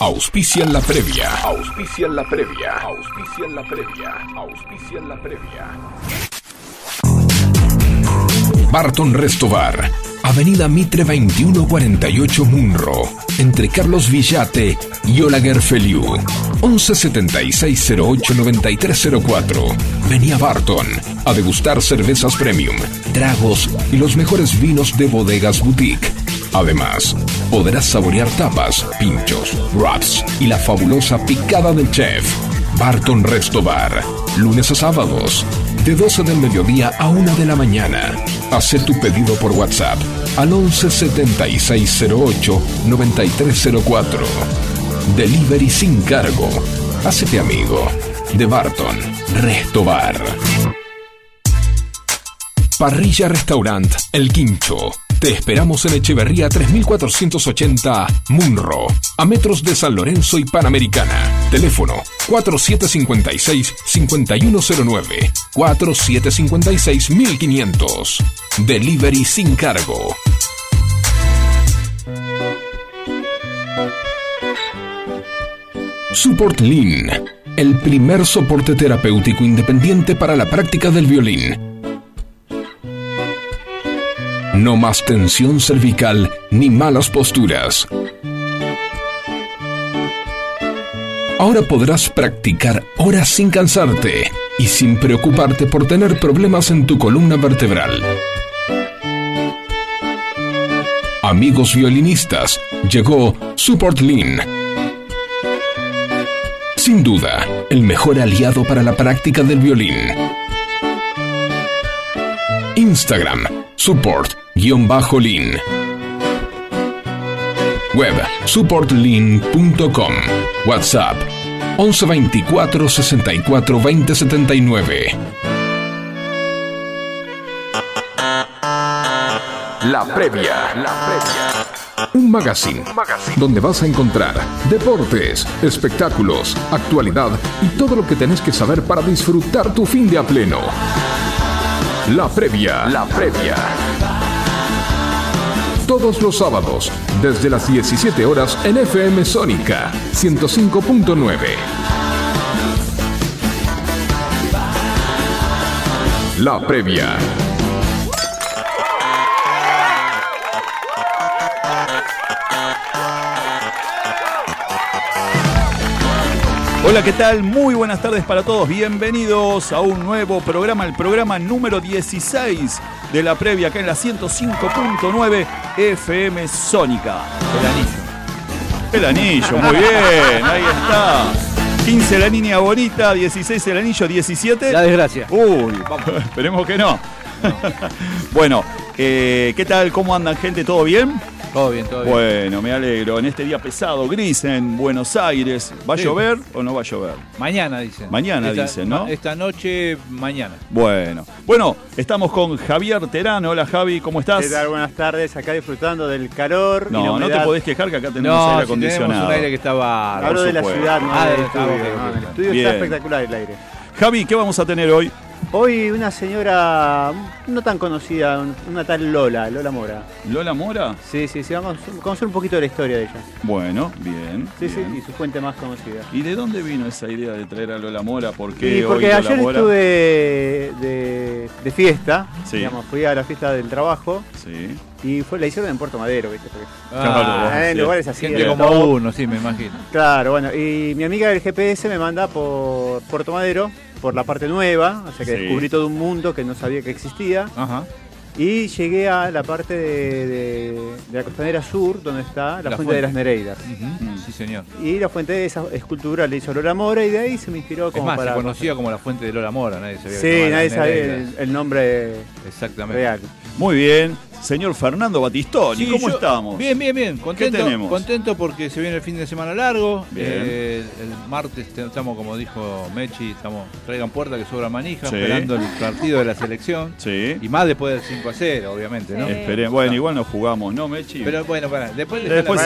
Auspician la previa. Auspician la previa. Auspician la previa. Auspician la previa. Barton Restobar. Avenida Mitre 2148 Munro, entre Carlos Villate y Olaguer Feliu. 1176089304. Vení a Barton a degustar cervezas premium, tragos y los mejores vinos de bodegas boutique. Además, podrás saborear tapas, pinchos, wraps y la fabulosa picada del chef. Barton Resto Bar, lunes a sábados, de 12 del mediodía a 1 de la mañana. Haz tu pedido por WhatsApp al 11 7608 9304. Delivery sin cargo. Hacete amigo de Barton Resto Bar. Parrilla Restaurant El Quincho. Te esperamos en Echeverría 3480 Munro, a metros de San Lorenzo y Panamericana. Teléfono 4756-5109, 4756-1500. Delivery sin cargo. Support Lean, el primer soporte terapéutico independiente para la práctica del violín no más tensión cervical ni malas posturas. Ahora podrás practicar horas sin cansarte y sin preocuparte por tener problemas en tu columna vertebral. Amigos violinistas, llegó Support Lean. Sin duda, el mejor aliado para la práctica del violín. Instagram, support-lean. Web, supportlean.com. WhatsApp, 1124 64 20 79. La previa. La previa. Un magazine, donde vas a encontrar deportes, espectáculos, actualidad y todo lo que tenés que saber para disfrutar tu fin de a pleno. La previa. La previa. Todos los sábados, desde las 17 horas en FM Sónica 105.9. La previa. Hola, ¿qué tal? Muy buenas tardes para todos. Bienvenidos a un nuevo programa, el programa número 16 de la previa acá en la 105.9 FM Sónica. El anillo. El anillo, muy bien, ahí está. 15 la niña bonita, 16 el anillo, 17. La desgracia. Uy, vamos, esperemos que no. bueno, eh, ¿qué tal? ¿Cómo andan, gente? ¿Todo bien? Todo bien, todo bien. Bueno, me alegro. En este día pesado, gris en Buenos Aires, ¿va a Sí. llover o no va a llover? Mañana dicen. Mañana Esta- dicen, ¿no? Esta noche, mañana. Bueno, bueno, estamos con Javier Terán. Hola Javi, ¿cómo estás? ¿Qué tal? Buenas tardes, acá disfrutando del calor. y la No, no te podés quejar que acá tenemos No, aire si tenemos acondicionado. un aire que. Hablo de la supuesto. ciudad, no Ah, del de- estudio. ah, no, el Bien. está espectacular el aire. Javi, ¿qué vamos a tener hoy? Hoy una señora no tan conocida, un- una tal Lola, Lola Mora. ¿Lola Mora? Sí, sí, sí, vamos a conocer un poquito de la historia de ella. Bueno, bien. Sí, sí, y su fuente más conocida. ¿Y de dónde vino esa idea de traer a Lola Mora? ¿Por qué Y hoy porque Lola ayer Mora? estuve de, de fiesta, Sí. digamos, fui a la fiesta del trabajo Sí. y fue, la hicieron en Puerto Madero, ¿viste? Porque- Ah, Ah, en sí. lugares así. gente como uno, sí, me imagino. Claro, bueno, y mi amiga del GPS me manda por Puerto Madero, por la parte nueva, o sea que Sí. descubrí todo un mundo que no sabía que existía. Ajá. Y llegué a la parte de, de- de la costanera sur, donde está la, La fuente, fuente. de las Nereidas. Mm. Sí, señor. Y la fuente de esa escultura le hizo Lola Mora y de ahí se me inspiró Es como más, para... se conocía como la fuente de Lola Mora, nadie sabía Sí, nadie Nereidas. el, el nombre Exactamente. real. Muy bien. Señor Fernando Batistoni, Sí, ¿cómo yo- estamos? Bien, bien, bien. Contento, tenemos? contento porque se viene el fin de semana largo. Bien. Eh, el martes te- estamos, como dijo Mechi, estamos traigan puerta que sobra manija, Sí. esperando el partido de la selección. Sí. Y más después del 5 a 0, obviamente, ¿no? Bueno, igual nos jugamos, ¿no, Mechi? Pero bueno, para, después Después.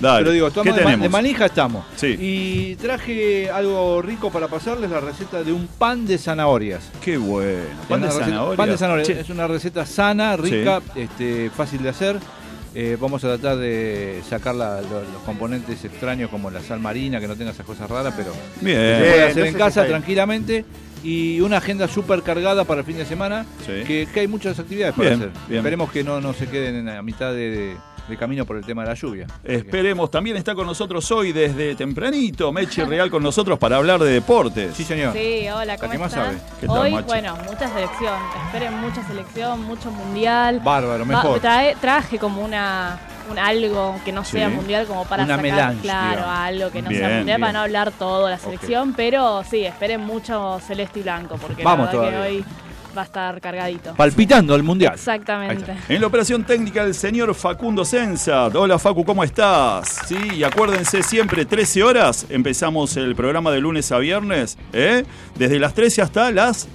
Pero digo, ¿Qué tenemos? de manija estamos. Sí. Y traje algo rico para pasarles, la receta de un pan de zanahorias. Qué bueno. Pan de receta- zanahoria. Pan de zanahoria. Che, Es una receta sana, rica, este, fácil de hacer. Eh, vamos a tratar de sacar la- los componentes extraños como la sal marina, que no tenga esas cosas raras, pero se Bien. puede Bien, hacer no en casa tranquilamente. Y una agenda súper cargada para el fin de semana, Sí. que, que hay muchas actividades para Bien, hacer. bien. Esperemos que no, no se queden en la mitad de, de- de camino por el tema de la lluvia. Esperemos, también está con nosotros hoy desde tempranito Mechi Real con nosotros para hablar de deportes. Sí, señor. Sí, hola, ¿cómo que más sabe. ¿Qué tal, Hoy, Machi? bueno, mucha selección. Esperen mucha selección, mucho mundial. Bárbaro, Va- mejor. trae- traje como una un algo que no sea Sí. mundial como para Una sacar melange, claro digamos. algo que no Bien, sea mundial bien. para no hablar todo la selección, pero sí, esperen mucho celeste y blanco porque Vamos la verdad todavía. que hoy va a estar cargadito. Palpitando al mundial. Exactamente. En la operación técnica el señor Facundo Sensat. Hola Facu, ¿cómo estás? Sí, y acuérdense siempre 13 horas, empezamos el programa de lunes a viernes, ¿eh? Desde las 13 hasta las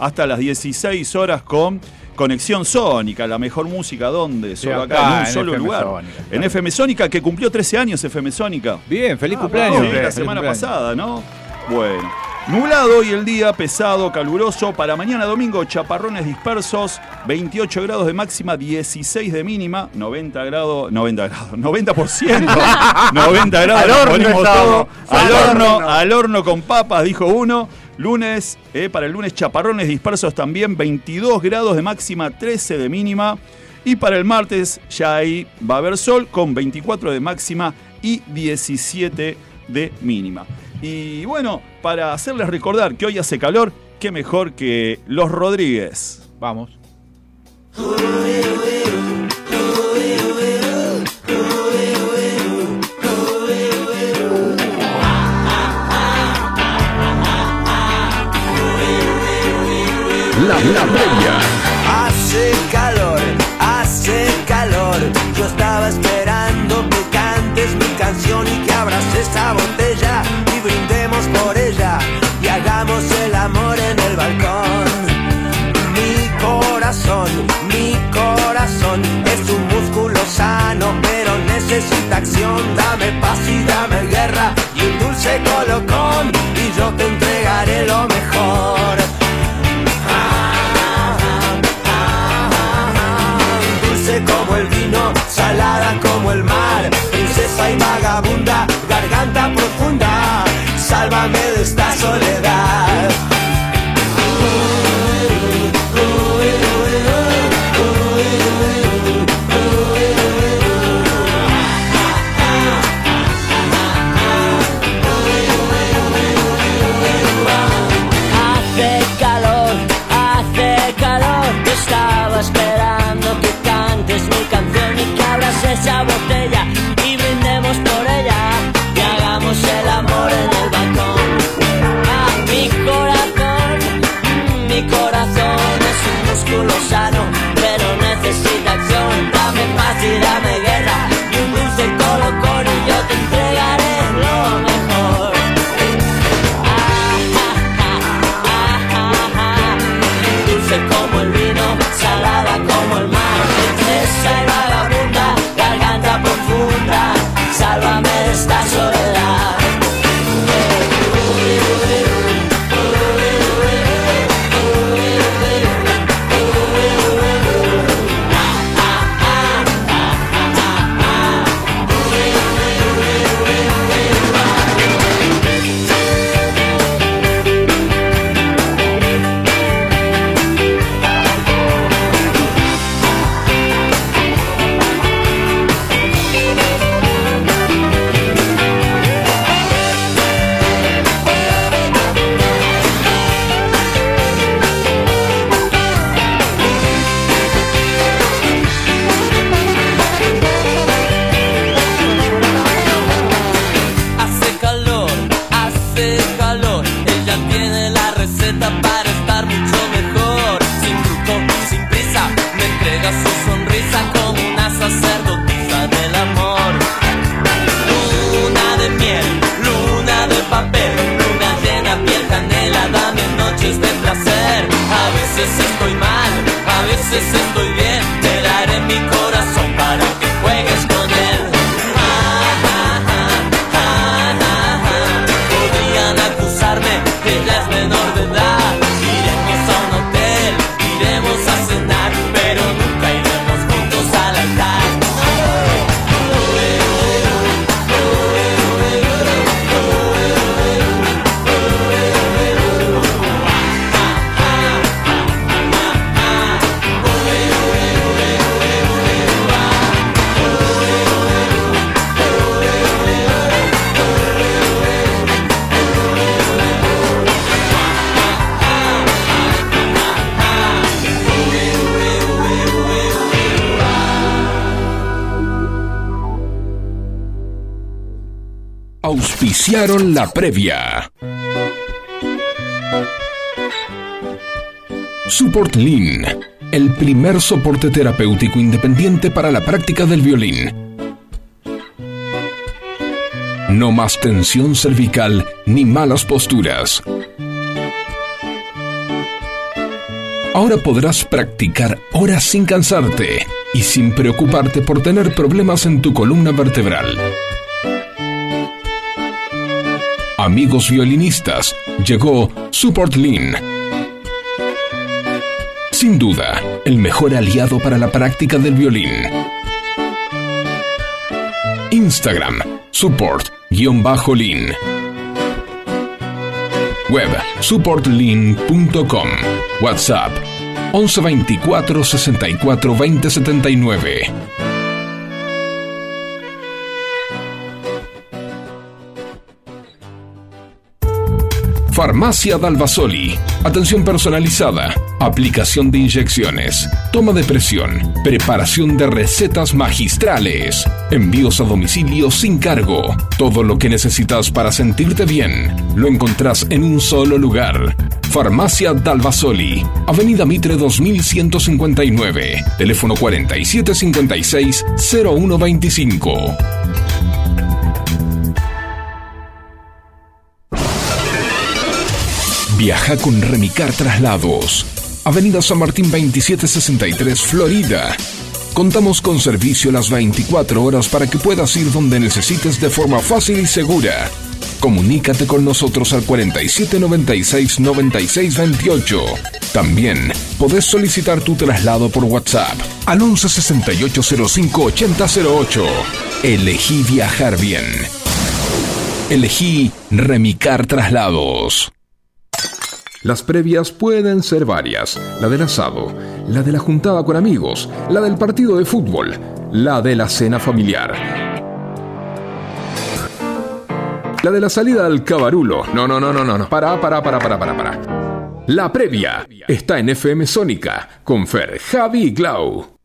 hasta las 16 horas con Conexión Sónica, la mejor música ¿dónde? Solo acá, acá, en un en solo FM lugar. Sónica, En. FM Sónica que cumplió 13 años FM Sónica. Bien, feliz Ah, cumpleaños. sí, la semana cumpleaños. pasada, ¿no? Bueno. Nublado hoy el día, pesado, caluroso. Para mañana domingo, chaparrones dispersos, 28 grados de máxima, 16 de mínima, 90 grados, 90 grados, 90%, 90 grados, Al horno todo. Al horno. al horno con papas, dijo uno. Lunes, eh, para el lunes, chaparrones dispersos también, 22 grados de máxima, 13 de mínima. Y para el martes, ya ahí va a haber sol con 24 de máxima y 17 de mínima. Y bueno, para hacerles recordar que hoy hace calor, qué mejor que los Rodríguez. Vamos. La, la previa. Hace calor, hace calor. Yo estaba esperando que cantes mi canción y que abras esa botella sano, pero necesita acción. Dame paz y dame guerra y un dulce colocón y yo te entregaré lo mejor. dulce como el vino, salada como el mar, princesa y vagabunda, garganta profunda, sálvame de esta soledad. Veces estoy bien. Te daré mi corazón auspiciaron la previa. Support Lean, el primer soporte terapéutico independiente para la práctica del violín. No más tensión cervical ni malas posturas. Ahora podrás practicar horas sin cansarte y sin preocuparte por tener problemas en tu columna vertebral. Amigos violinistas, llegó Support Lean. Sin duda, el mejor aliado para la práctica del violín. Instagram, support-lean. Web, supportlean.com. WhatsApp, 1124 64 20 Farmacia Dalvasoli. Atención personalizada. Aplicación de inyecciones. Toma de presión. Preparación de recetas magistrales. Envíos a domicilio sin cargo. Todo lo que necesitas para sentirte bien. Lo encontrás en un solo lugar. Farmacia Dalvasoli. Avenida Mitre 2159. Teléfono 4756 0125. Viaja con Remicar Traslados. Avenida San Martín 2763, Florida. Contamos con servicio las 24 horas para que puedas ir donde necesites de forma fácil y segura. Comunícate con nosotros al 4796-9628. También podés solicitar tu traslado por WhatsApp al 1168058008. Elegí viajar bien. Elegí Remicar Traslados. Las previas pueden ser varias. La del asado, la de la juntada con amigos, la del partido de fútbol, la de la cena familiar. La de la salida al cabarulo. No, no, no, no, no, no. Para, para, para, para, para, para. La previa está en FM Sónica con Fer, Javi y Glau.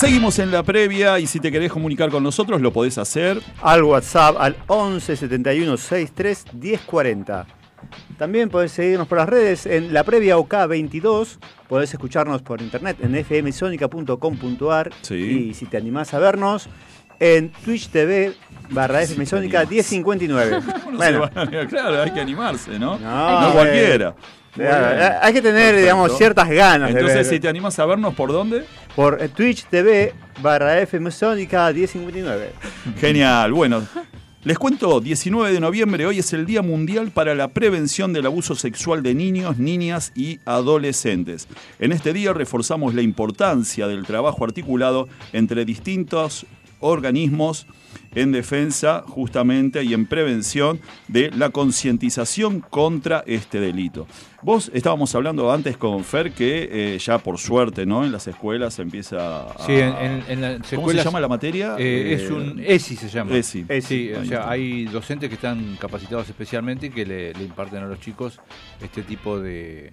Seguimos en la previa y si te querés comunicar con nosotros lo podés hacer. Al WhatsApp al 11 71 63 1040. También podés seguirnos por las redes en la previa OK22. Podés escucharnos por internet en fmsonica.com.ar. Sí. Y si te animás a vernos, en Twitch TV barra fmsonica 1059. No Bueno, claro, hay que animarse, ¿no? No, No, eh, cualquiera. Eh, bien. hay que tener, Perfecto. digamos, ciertas ganas de Entonces, ver. si te animas a vernos, ¿por dónde? Por eh, Twitch TV barra fmsonica 1059. Genial. Bueno, les cuento, 19 de noviembre, hoy es el Día Mundial para la Prevención del Abuso Sexual de Niños, Niñas y Adolescentes. En este día reforzamos la importancia del trabajo articulado entre distintos organismos en defensa justamente y en prevención de la concientización contra este delito. Vos estábamos hablando antes con Fer que eh, ya por suerte, ¿no? En las escuelas se empieza a... Sí, en, en- en las ¿Cómo se llama la materia? eh, es Eh, un ESI se llama. ESI. Sí, o sea, hay docentes que están capacitados especialmente y que le, le imparten a los chicos este tipo de,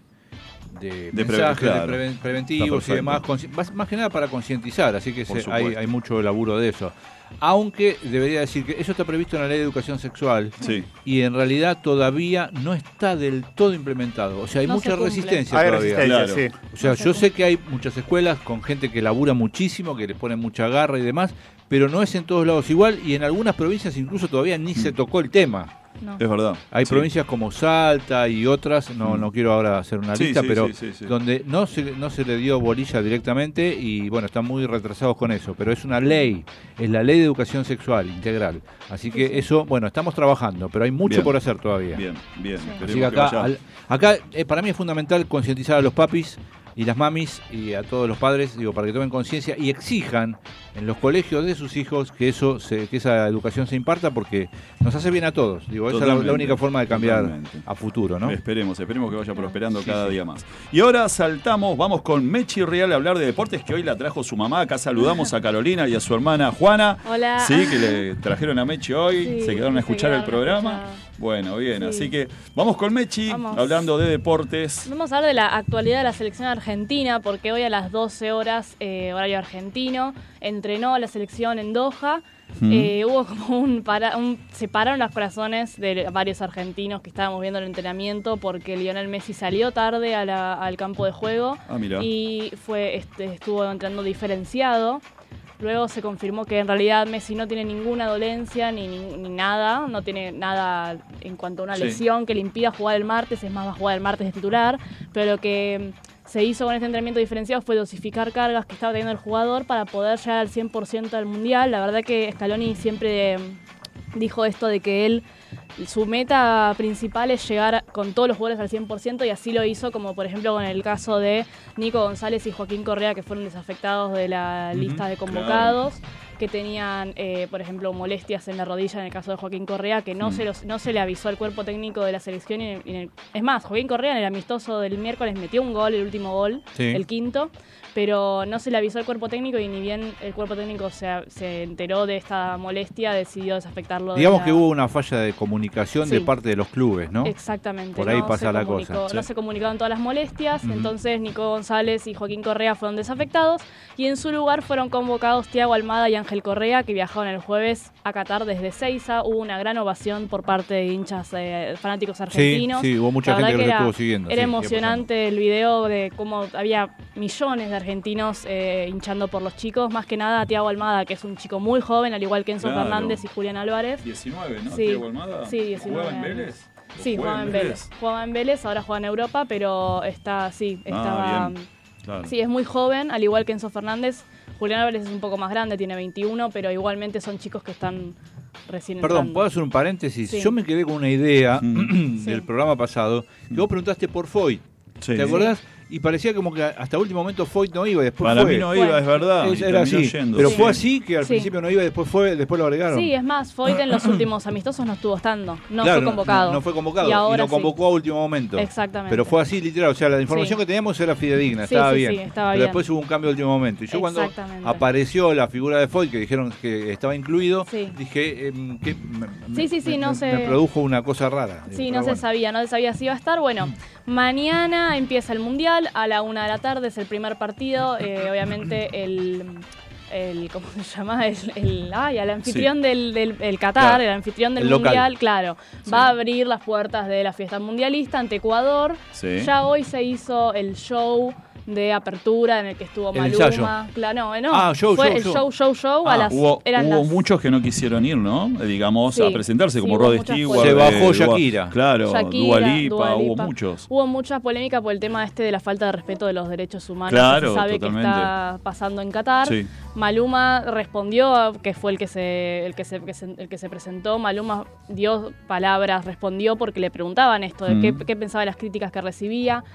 de, De mensajes de claro. preven- Está preventivos y demás, más, más que nada para concientizar, así que se- hay, hay mucho laburo de eso. Aunque debería decir que eso está previsto en la ley de educación sexual Sí. y en realidad todavía no está del todo implementado. O sea, hay No mucha se resistencia Hay todavía. resistencia, Claro. sí. O sea, No se yo cumple. sé que hay muchas escuelas con gente que labura muchísimo, que le ponen mucha garra y demás, pero no es en todos lados igual y en algunas provincias incluso todavía ni se tocó el tema. No. Es verdad. Hay Sí. provincias como Salta y otras, no, Mm. no quiero ahora hacer una Sí, lista, sí, pero sí, sí, sí. donde no se, no se le dio bolilla directamente y bueno, están muy retrasados con eso, pero es una ley, es la ley de educación sexual integral. Así que eso, bueno, estamos trabajando, pero hay mucho Bien. por hacer todavía. Bien, bien. Así que que acá, vaya- al- acá eh, para mí es fundamental concientizar a los papis y las mamis y a todos los padres, digo, para que tomen conciencia y exijan en los colegios de sus hijos que eso se, que esa educación se imparta porque nos hace bien a todos. Digo, esa es la- única forma de cambiar totalmente. a futuro, ¿no? Esperemos, esperemos que vaya prosperando Sí, cada sí. día más. Y ahora saltamos, vamos con Mechi Real a hablar de deportes, que hoy la trajo su mamá. Acá saludamos a Carolina y a su hermana Juana. Hola. Sí, que le trajeron a Mechi hoy, Sí, se quedaron a escuchar el quedaron programa. Bueno, bien, Sí. así que vamos con Mechi, Vamos. hablando de deportes. Vamos a hablar de la actualidad de la selección argentina porque hoy a las 12 horas, eh, horario argentino, entrenó la selección en Doha. Eh, hubo como un, para, un- Se pararon los corazones de varios argentinos que estábamos viendo el entrenamiento porque Lionel Messi salió tarde a la- al campo de juego Ah, y fue, este, estuvo entrando diferenciado. Luego se confirmó que en realidad Messi no tiene ninguna dolencia ni, ni, ni nada, no tiene nada en cuanto a una Sí. lesión que le impida jugar el martes, es más, va a jugar el martes de titular, pero que se hizo con este entrenamiento diferenciado fue dosificar cargas que estaba teniendo el jugador para poder llegar al 100% al Mundial. La verdad que Scaloni siempre dijo esto de que él su meta principal es llegar con todos los jugadores al 100% y así lo hizo, como por ejemplo con el caso de Nico González y Joaquín Correa, que fueron desafectados de la lista de convocados, que tenían, eh, por ejemplo, molestias en la rodilla en el caso de Joaquín Correa, que no, se, los- no se le avisó al cuerpo técnico de la selección. y- y- es más, Joaquín Correa en el amistoso del miércoles metió un gol, el último gol, Sí. el quinto, pero no se le avisó al cuerpo técnico y ni bien el cuerpo técnico se, se enteró de esta molestia, decidió desafectarlo. de Digamos la- que hubo una falla de comunicación de Sí. parte de los clubes, ¿no? Exactamente. Por ahí no pasa la comunicó- cosa. No Sí. se comunicaron todas las molestias, entonces Nico González y Joaquín Correa fueron desafectados y en su lugar fueron convocados Tiago Almada y Ángel Correa, que viajaron el jueves a Qatar desde Seiza. Hubo una gran ovación por parte de hinchas eh, fanáticos argentinos. sí, hubo mucha La gente que lo estuvo siguiendo, Era sí, emocionante el video de cómo había millones de argentinos eh, hinchando por los chicos, más que nada a Tiago Almada, que es un chico muy joven, al igual que Enzo Claro. Fernández y Julián Álvarez. 19, ¿no? Sí. Diego Almada. Sí, 19 ¿Jugaba en. Vélez? ¿O Sí, jugaba en Vélez. Jugaba en Vélez, ahora juega en Europa, pero está, sí, estaba... Ah, bien. Claro. Sí, es muy joven, al igual que Enzo Fernández. Julián Álvarez es un poco más grande, tiene 21, pero igualmente son chicos que están recién Perdón, entrando. ¿puedo hacer un paréntesis? Sí. Yo me quedé con una idea Mm. del Sí. programa pasado, que vos preguntaste por Foyt. Sí. ¿Te acordás? Y parecía como que hasta último momento Foyt no iba y después Para fue. mí no iba, es verdad. Es- era así. yendo, Pero sí. fue así que al Sí. principio no iba y después fue, después lo agregaron. Sí, es más, Foyt en los últimos amistosos no estuvo estando, no Claro, fue convocado. No, no fue convocado Y lo sí. convocó a último momento. Exactamente. Pero fue así literal, o sea, la información Sí. que teníamos era fidedigna, Sí, estaba sí, bien. sí, estaba pero bien. después hubo un cambio a último momento. Y yo cuando apareció la figura de Foyt, que dijeron que estaba incluido, Sí. dije em, que me, Sí, sí, sí, me- no me- se- me produjo una cosa rara. Sí, Pero no se sabía, no se sabía si iba a estar. Bueno, mañana empieza el Mundial, a la una de la tarde es el primer partido. eh, obviamente el, el, ¿cómo se llama? El, el, ay, el anfitrión del, del el Qatar, Claro. el anfitrión del local. Mundial, claro, Sí. va a abrir las puertas de la fiesta mundialista ante Ecuador. Sí. Ya hoy se hizo el show de apertura en el que estuvo El Maluma. ensayo. Claro, no, no, Ah, show, fue show, el show. show, show, show. a Ah, las, hubo eran hubo las- muchos que no quisieron ir, ¿no? Eh, Digamos, Sí, a presentarse, sí, como Rod Stewart. Se eh, bajó Dua- Shakira. Claro, Shakira, Dua Lipa, Dua hubo muchos. Hubo mucha polémica por el tema este de la falta de respeto de los derechos humanos Claro, que se sabe totalmente. que está pasando en Qatar. Sí. Maluma respondió, que fue el que se, el que se, que se- el que se presentó. Maluma dio palabras, respondió porque le preguntaban esto de qué, Mm. qué pensaba de las críticas que recibía.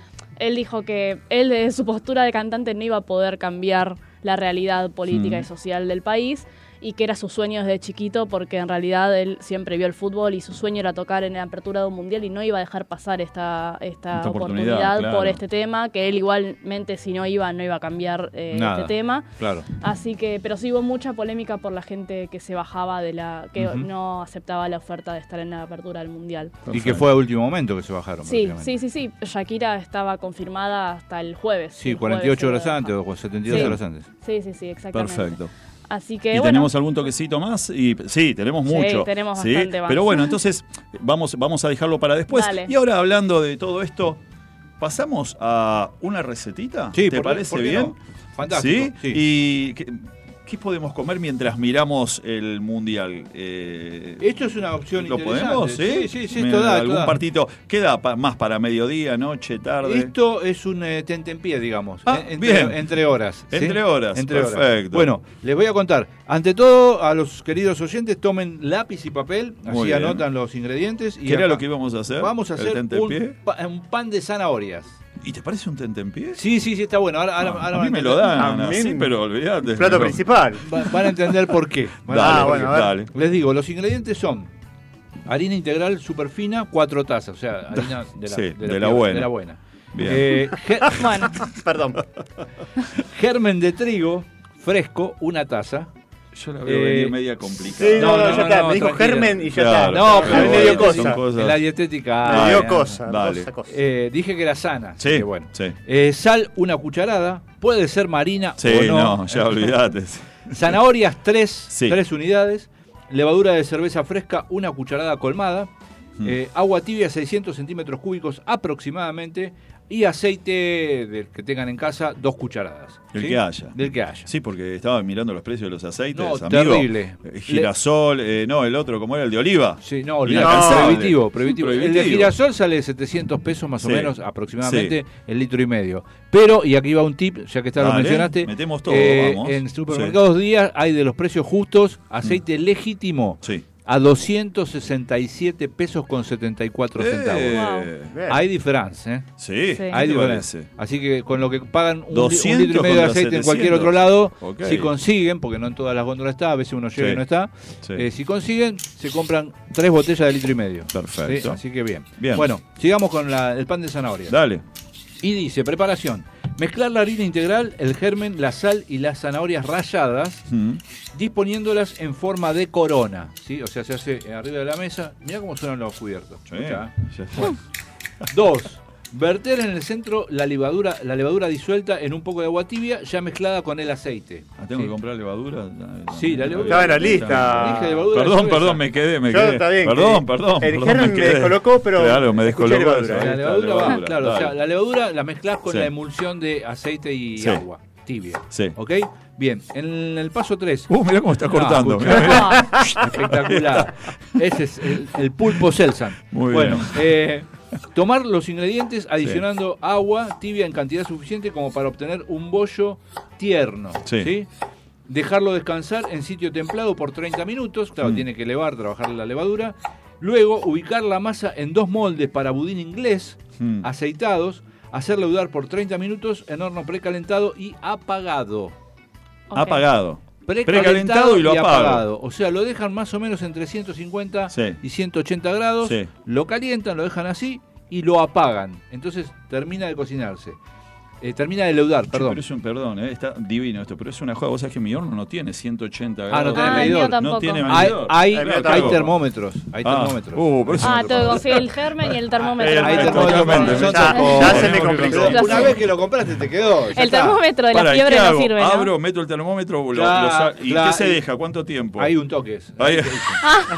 Él dijo que él desde su postura de cantante no iba a poder cambiar la realidad política Mm. y social del país y que era su sueño desde chiquito porque en realidad él siempre vio el fútbol y su sueño era tocar en la apertura de un mundial y no iba a dejar pasar esta, esta, Esta oportunidad, oportunidad, claro. por este tema, que él igualmente si no iba no iba a cambiar eh, Nada. este tema. Claro. Así que, pero sí hubo mucha polémica por la gente que se bajaba de la, que no aceptaba la oferta de estar en la apertura del mundial. Y que fue a último momento que se bajaron. Sí, sí, sí, sí. Shakira estaba confirmada hasta el jueves. Sí, El jueves 48 se horas antes o 72 Sí. horas antes. Sí, sí, sí, exactamente. Perfecto. Así que ¿Y bueno, tenemos algún toquecito más? Y, sí, tenemos Sí, mucho. tenemos ¿sí? bastante más. Pero bueno, entonces vamos, vamos a dejarlo para después. Dale. Y ahora hablando de todo esto, ¿pasamos a una recetita? Sí, ¿Te ¿por qué- parece por qué bien? no? Fantástico, ¿Sí? sí. ¿Y qué podemos comer mientras miramos el mundial? Eh, Esto es una opción ¿Lo interesante. podemos? Sí, Sí, sí, esto da, ¿Algún partito? ¿Queda pa- más para mediodía, noche, tarde? Esto es un eh, tentempié, digamos. Ah, eh, entre, bien. entre horas. ¿sí? Entre horas, Entre horas. perfecto. Bueno, les voy a contar. Ante todo, a los queridos oyentes, tomen lápiz y papel. Muy Así bien. anotan los ingredientes. Y ¿Qué era lo que íbamos a hacer? Vamos a ¿El hacer tentempié? un, pa- un pan de zanahorias. ¿Y te parece un tentempié? Sí, sí, sí, está bueno. Ahora, ahora- Ah, ahora a mí me entender- lo dan A mí así, me- pero olvídate. Plato principal. va- van a entender por qué. Dale, por bueno, dale. Les digo, los ingredientes son harina integral super fina, cuatro tazas, o sea, harina de la, Sí, de de la buena. de la buena. Bien. Eh, bueno, Perdón. germen de trigo fresco, una taza. Yo la veo Eh, venir media complicada. Sí, no, No, ya está. no, me dijo tranquilo. Germen y ya Claro, está. No, me pero dio bueno, cosa. cosas. La dietética. Me dio cosa. dale. cosa, cosa. Eh, dije que era sana. Sí, así que bueno. sí. Eh, sal, una cucharada. Puede ser marina Sí, o no. no, ya olvidate. Zanahorias, tres, Sí. tres unidades. Levadura de cerveza fresca, una cucharada colmada. Mm. Eh, agua tibia, 600 centímetros cúbicos aproximadamente. Y aceite del que tengan en casa, dos cucharadas. El ¿sí? que haya. Del que haya. Sí, porque estaba mirando los precios de los aceites. No, amigo. terrible. Eh, Girasol, eh, no, el otro, como era el de oliva. Sí, no, olvidate, Inalcanzable. prohibitivo, prohibitivo. El de girasol sale 700 pesos más o menos, aproximadamente, el litro y medio. Pero, y aquí va un tip, ya que está lo mencionaste. metemos todo, eh, vamos. En supermercados días hay de los precios justos, aceite legítimo Sí. A 267 pesos con 74 centavos. Eh, Bien. Hay diferencia, ¿eh? Sí, Sí. Hay ¿qué te diferencia. Así que con lo que pagan un, li- un 200 litro y medio de aceite en cualquier 700. otro lado, si consiguen, porque no en todas las góndolas está, a veces uno llega Sí. y no está, Sí. eh, si consiguen, se compran tres botellas de litro y medio. Perfecto. ¿Sí? Así que bien. Bien. Bueno, sigamos con la- el pan de zanahoria. Dale. Y dice, preparación. Mezclar la harina integral, el germen, la sal y las zanahorias ralladas, Mm. disponiéndolas en forma de corona. ¿sí? O sea, se hace arriba de la mesa. Mira cómo suenan los cubiertos. Sí, Escuchá, ya está. Dos. Verter en el centro la levadura, la levadura disuelta en un poco de agua tibia, ya mezclada con el aceite. Ah, ¿Tengo Sí. que comprar levadura? Sí, la levadura. Estaba en la lista. Dije levadura de Perdón, perdón, me quedé, me Yo quedé. está bien, perdón, que- perdón. el perdón, me quedé. descolocó, pero Claro, me descolocó. levadura. La levadura va, levadura, claro, o sea, la levadura la mezclas con Sí. la emulsión de aceite y Sí. agua tibia. Sí. ¿Ok? Bien, en el paso 3. Uh, mirá cómo está No, cortando. escucha. mirá, mirá. Espectacular. Ese es el, el pulpo Selsan. Muy bueno, bien. eh, tomar los ingredientes adicionando agua tibia en cantidad suficiente como para obtener un bollo tierno. Sí. ¿sí? Dejarlo descansar en sitio templado por 30 minutos. Claro, Mm. tiene que elevar, trabajar la levadura. Luego, ubicar la masa en dos moldes para budín inglés, Mm. aceitados. Hacer leudar por 30 minutos en horno precalentado y apagado. Apagado. Precalentado, y lo apagado. O sea, lo dejan más o menos entre 150 Sí. y 180 grados, Sí. lo calientan, lo dejan así y lo apagan. Entonces termina de cocinarse. Eh, termina de leudar, perdón. Pero es un perdón, eh, está divino esto, pero es una joda. Vos sabés que mi horno no tiene 180 Ah, grados. no tiene Ah, medidor. No. No tiene Hay, medidor. hay, hay tampoco. termómetros. Hay Ah, termómetros. uh, por eso Ah, te conseguir el germen y el termómetro. Eh, Hay termómetros. ya- ya se me complicó. Una vez que lo compraste te quedó. El está. termómetro de la Para, ¿y fiebre no hago? sirve, ¿no? Abro, meto el termómetro, lo- lo Claro, sa- ¿y claro, qué se deja? ¿Cuánto tiempo? Hay un toque.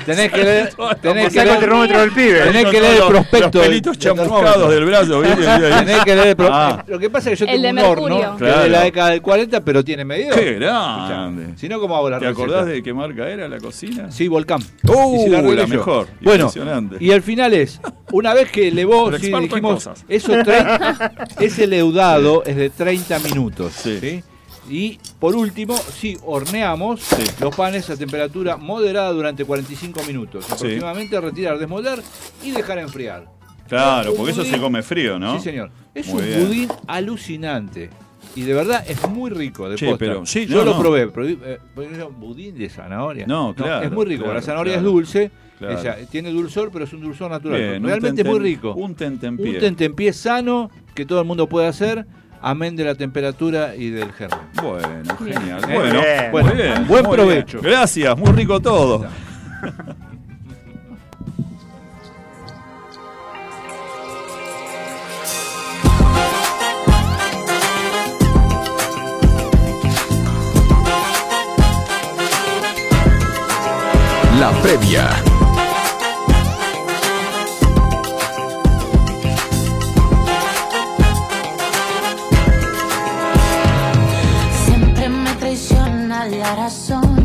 Tenés que leer, tenés que Saca el leer, termómetro del pibe. tenés que leer el prospecto. Los pelitos chamuscados termómetro. del brazo. Tenés que leer el pro- Ah. eh, Lo que pasa es yo El tengo de un horno mercurio. de la década del 40, pero tiene medidor. ¡Qué grande! Si no, ¿cómo hago la ¿Te receta? acordás de qué marca era la cocina? Sí, Volcán. ¡Uh! Y si arreglé la yo. mejor. Bueno, Impresionante. y el final es, una vez que elevó, El sí, dijimos, 30 ese leudado es de 30 minutos. Sí. ¿sí? Y por último, si horneamos Sí. los panes a temperatura moderada durante 45 minutos. Aproximadamente retirar, desmoldar y dejar enfriar. Claro, porque eso se come frío, ¿no? Sí, señor. Es Muy un bien. budín alucinante. Y de verdad es muy rico. De Che, posta. pero- sí, Yo no, lo no. probé. probé, eh, pero budín de zanahoria. No, claro, Es muy rico. claro, la zanahoria claro. es dulce. Claro. tiene dulzor, pero es un dulzor natural. Bien, Realmente tenten- muy rico. Un tentempié. Un tentempié sano que todo el mundo puede hacer, amén de la temperatura y del germen. Bueno, Bien. genial. Bien. Bueno, Bien. Bueno, muy bien. buen provecho. bien. Gracias, muy rico todo. La previa. Siempre me traiciona la razón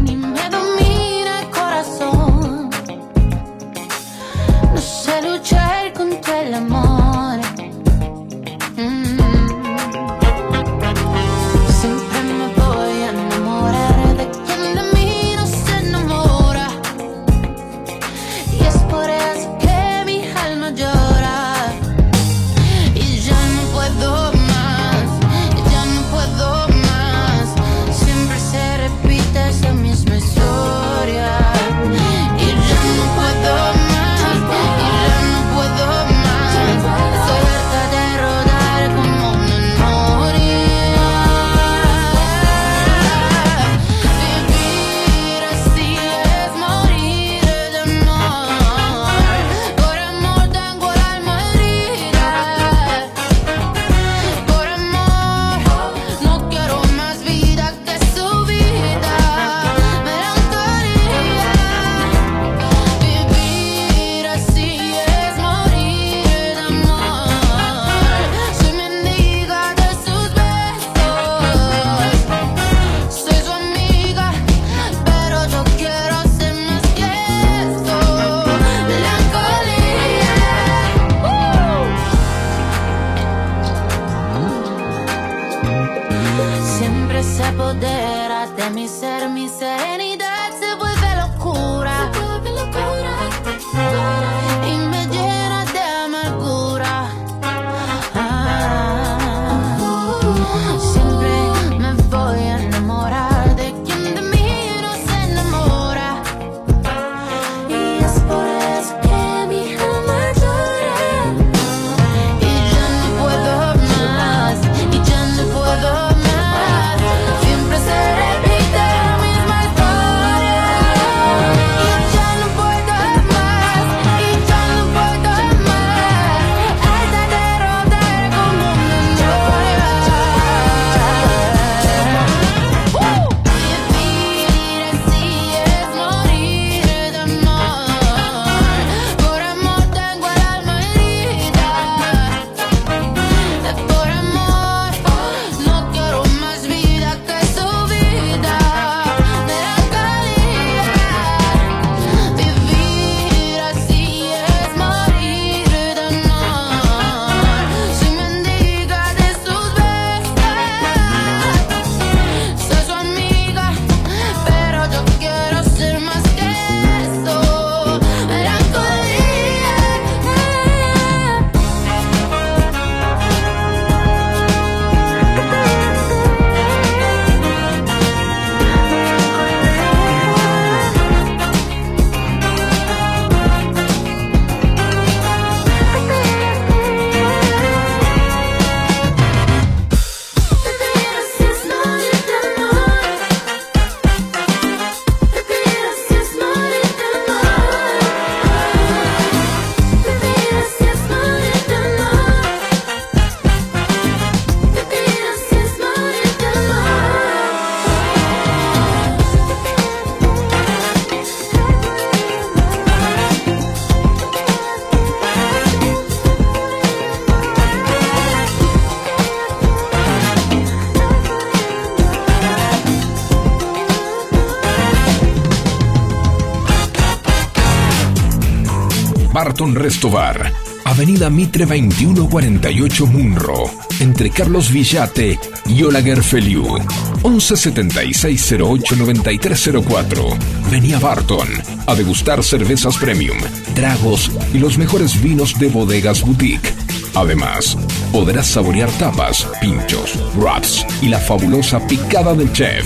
Restobar, Avenida Mitre 2148 Munro, entre Carlos Villate y Olaguer Feliu. 1176089304. Vení a Barton a degustar cervezas premium, tragos y los mejores vinos de bodegas boutique. Además, podrás saborear tapas, pinchos, wraps y la fabulosa picada del chef.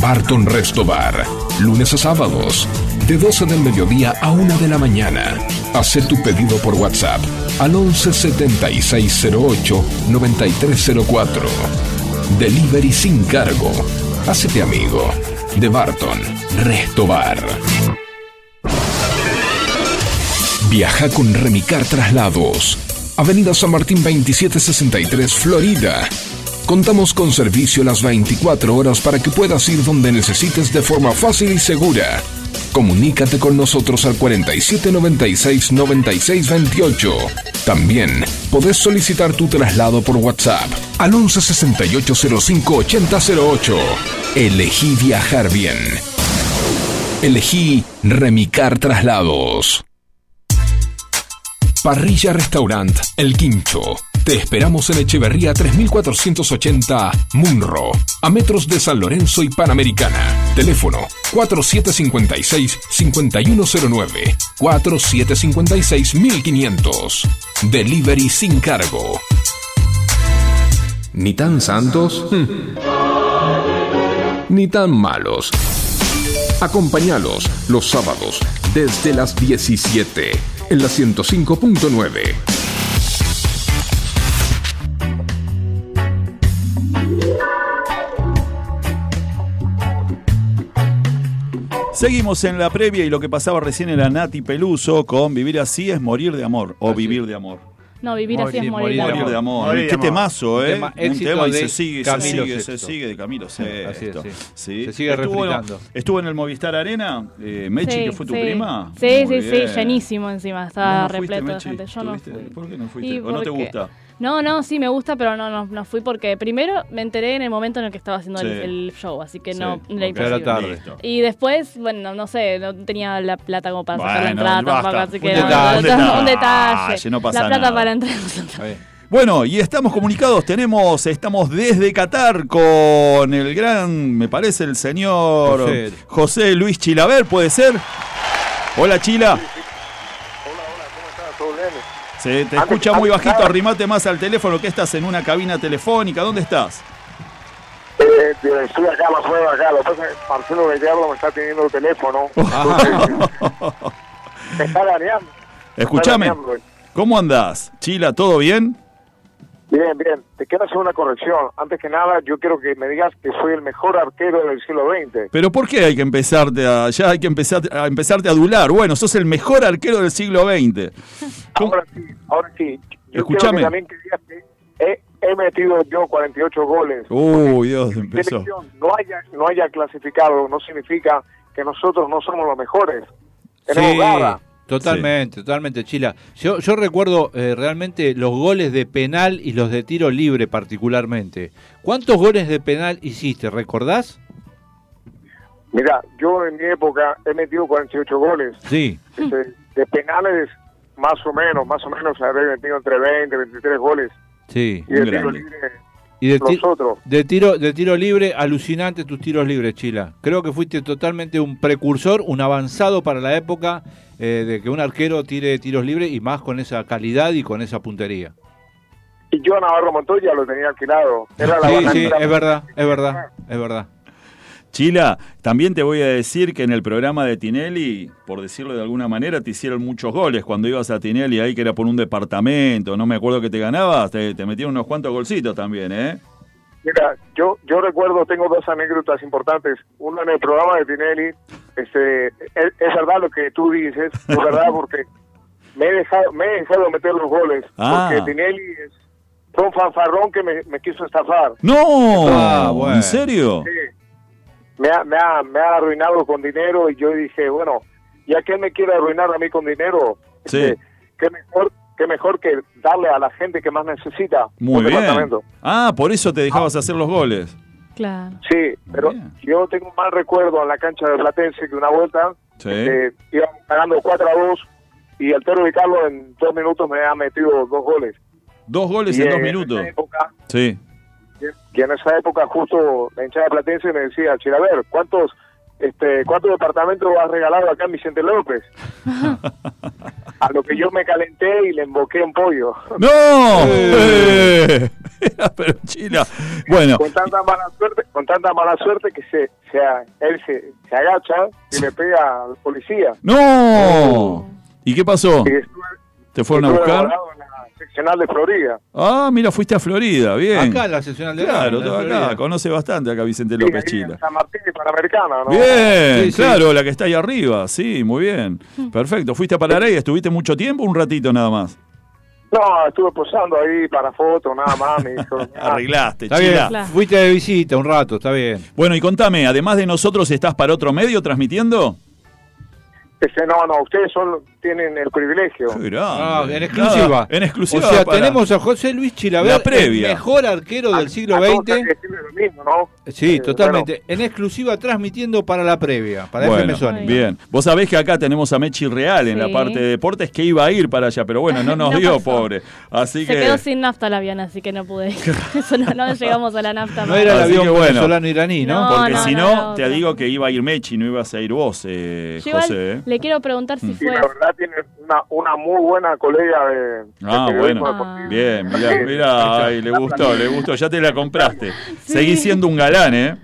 Barton Restobar, lunes a sábados, de 12 del mediodía a 1 de la mañana. Haz tu pedido por WhatsApp al 11 7608 9304. Delivery sin cargo. Hacete amigo de Barton Restobar. Viaja con Remicar Traslados. Avenida San Martín 2763, Florida. Contamos con servicio las 24 horas para que puedas ir donde necesites de forma fácil y segura. Comunícate con nosotros al 4796-9628. También podés solicitar tu traslado por WhatsApp al 1168058008. Elegí viajar bien. Elegí Remicar Traslados. Parrilla Restaurant El Quincho. Te esperamos en Echeverría 3480 Munro, a metros de San Lorenzo y Panamericana. Teléfono 4756-5109, 4756-1500. Delivery sin cargo. Ni tan santos, hmm, ni tan malos. Acompáñalos los sábados desde las 17 en la 105.9. Seguimos en la previa y lo que pasaba recién era Nati Peluso con Vivir así es morir de amor o vivir de amor. No, vivir así es Morir- morir de morir Morir amor. de amor. Morir de Qué amor. temazo, Un ¿eh? tema- Un tema y se sigue, se sigue, se sigue de Camilo Así es, Sexto. sí. Sí. Se sigue estuvo, refritando. estuvo en el Movistar Arena, eh, Mechi, Sí, que fue tu sí. prima. Sí, Muy sí, sí, llenísimo encima, estaba ¿Vos no fuiste, repleto de gente. Yo no fui. ¿Por qué no fuiste? ¿O no te gusta? No, no, sí me gusta, pero no, no, no fui porque primero me enteré en el momento en el que estaba haciendo el, Sí. el show, así que Sí, no, era imposible. tarde. Y después, bueno, no sé, no tenía la plata como para sacar la Bueno, entrada basta. tampoco, así Un que detalle, no, un no, detalle. un detalle. No pasa la plata nada. para entrar. Bueno, y estamos comunicados, tenemos, estamos desde Qatar con el gran, me parece, el señor José. José, Luis Chilaver, ¿puede ser? Hola Chila. Se te escucha muy bajito, arrimate más al teléfono que estás en una cabina telefónica. ¿Dónde estás? Eh, estoy acá, más fuera de acá. Lo que Marcelo Gallardo me está teniendo el teléfono. me está Está ganeando. ¿cómo andás? Chila, ¿todo bien? Bien, bien. Te quiero hacer una corrección. Antes que nada, yo quiero que me digas que soy el mejor arquero del siglo XX. Pero ¿por qué hay que empezarte a, ya hay que empezar a empezarte a adular? Bueno, sos el mejor arquero del siglo XX. Ahora sí, ahora sí. Yo Escúchame. quiero que también que he, he metido yo 48 goles. Uy, Dios, empezó. no haya, no haya clasificado no significa que nosotros no somos los mejores. Tenemos Sí, garra. Totalmente, totalmente, Chila. Yo, yo recuerdo eh, realmente los goles de penal y los de tiro libre particularmente. ¿Cuántos goles de penal hiciste? ¿Recordás? Mira, yo en mi época he metido 48 goles. Sí. Este, de penales, más o menos, más o menos habré metido entre 20, 23 goles. Sí. Y de tiro libre, Y de, de tiro de tiro libre, alucinante tus tiros libres, Chila. Creo que fuiste totalmente un precursor, un avanzado para la época eh, de que un arquero tire tiros libres y más con esa calidad y con esa puntería. Y yo a Navarro Montoya lo tenía alquilado. Era la Sí, sí, es verdad, es verdad, es verdad. Chila, también te voy a decir que en el programa de Tinelli, por decirlo de alguna manera, te hicieron muchos goles. Cuando ibas a Tinelli ahí, que era por un departamento, no me acuerdo que te ganabas, te, te metieron unos cuantos golcitos también, ¿eh? Mira, yo, yo recuerdo, tengo dos anécdotas importantes. Una en el programa de Tinelli, este, es, es verdad lo que tú dices, es verdad porque me he dejado, me he dejado meter los goles. Ah. Porque Tinelli es, fue un fanfarrón que me, me quiso estafar. ¡No! Ah, bueno. ¿En serio? Sí. Me ha, me, ha, me ha arruinado con dinero y yo dije, bueno, ya que él me quiere arruinar a mí con dinero, Sí. este, qué mejor qué mejor que darle a la gente que más necesita Muy bien. Ah, por eso te dejabas hacer los goles. Claro. Sí, pero yo tengo un mal recuerdo en la cancha de Platense que una vuelta Sí. este, íbamos ganando 4 a 2 y el Tero de Carlos en dos minutos me ha metido dos goles. Dos goles Y en dos esa minutos. época- Sí. Y en esa época justo la hinchada Platense me decía, "Che, a ver, ¿cuántos este cuántos departamentos has regalado acá en Vicente López? a lo que yo me calenté y le emboqué un pollo. ¡No! Eh. Pero Chila. Bueno, con tanta mala suerte, con tanta mala suerte que se, sea, él se, se agacha y le pega al policía. ¡No! ¿Y qué pasó? Y estuve, ¿Te fueron a buscar? guardado en la seccional de Florida. Ah, mira, fuiste a Florida, bien. Acá en la seccional de Claro, todo acá. Florida. Conoce bastante acá Vicente Sí, López ahí Chila. en San Martín y Panamericana, ¿no? Bien, Sí, sí. claro, la que está ahí arriba. Sí, muy bien. Perfecto. ¿Fuiste a parar ahí? ¿Estuviste mucho tiempo un ratito nada más? No, estuve posando ahí para fotos, nada más. Me dijo, "Ah, Arreglaste, Está bien, Chila. Fuiste de visita un rato, está bien. Bueno, y contame, además de nosotros, ¿estás para otro medio transmitiendo? Este, no, no, ustedes son, tienen el privilegio. Ah, en exclusiva. Nada, en exclusiva. O sea, para- tenemos a José Luis Chilaver, La previa. el mejor arquero del siglo A todos hay XX. que decirle lo mismo, ¿no? Sí, Eh, totalmente. En exclusiva transmitiendo para la previa, para Bueno, FM bien. Vos sabés que acá tenemos a Mechi Real en Sí. la parte de deportes que iba a ir para allá, pero bueno, no nos No dio, pasó. pobre. Así Se que. quedó sin nafta el avión, así que no pude ir. Eso no, no llegamos a la nafta. No era el avión bueno. venezolano iraní, ¿no? No, Porque no, si no, no, no, te digo que iba a ir Mechi, no ibas a ir vos, eh, Yo José. ¿eh? le quiero preguntar si Y fue. la verdad tiene una, una muy buena colega de, de Ah, periodismo bueno. deportivo. Bien, mirá, mirá, ay, le gustó, le gustó, ya te la compraste. Sí. Seguís siendo un galán, ¿eh?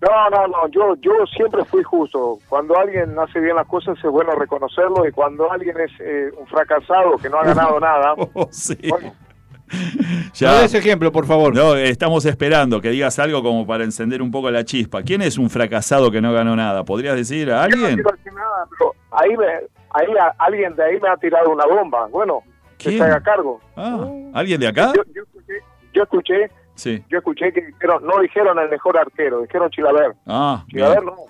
No, no, no, yo, yo siempre fui justo. Cuando alguien hace bien las cosas es bueno reconocerlo y cuando alguien es eh, un fracasado que no ha ganado nada, Oh, sí. bueno, No Ya. des ejemplo, por favor. No, estamos esperando que digas algo como para encender un poco la chispa. ¿Quién es un fracasado que no ganó nada? ¿Podrías decir a yo no alguien? quiero decir nada, pero ahí, me, ahí a- alguien de ahí me ha tirado una bomba. Bueno, que ¿Quién? se haga cargo. Ah, ¿Alguien de acá? Yo, yo escuché, yo escuché, Sí. yo escuché que dijeron, no dijeron el mejor arquero, dijeron Chilaver. Ah, Chilaver bien. no.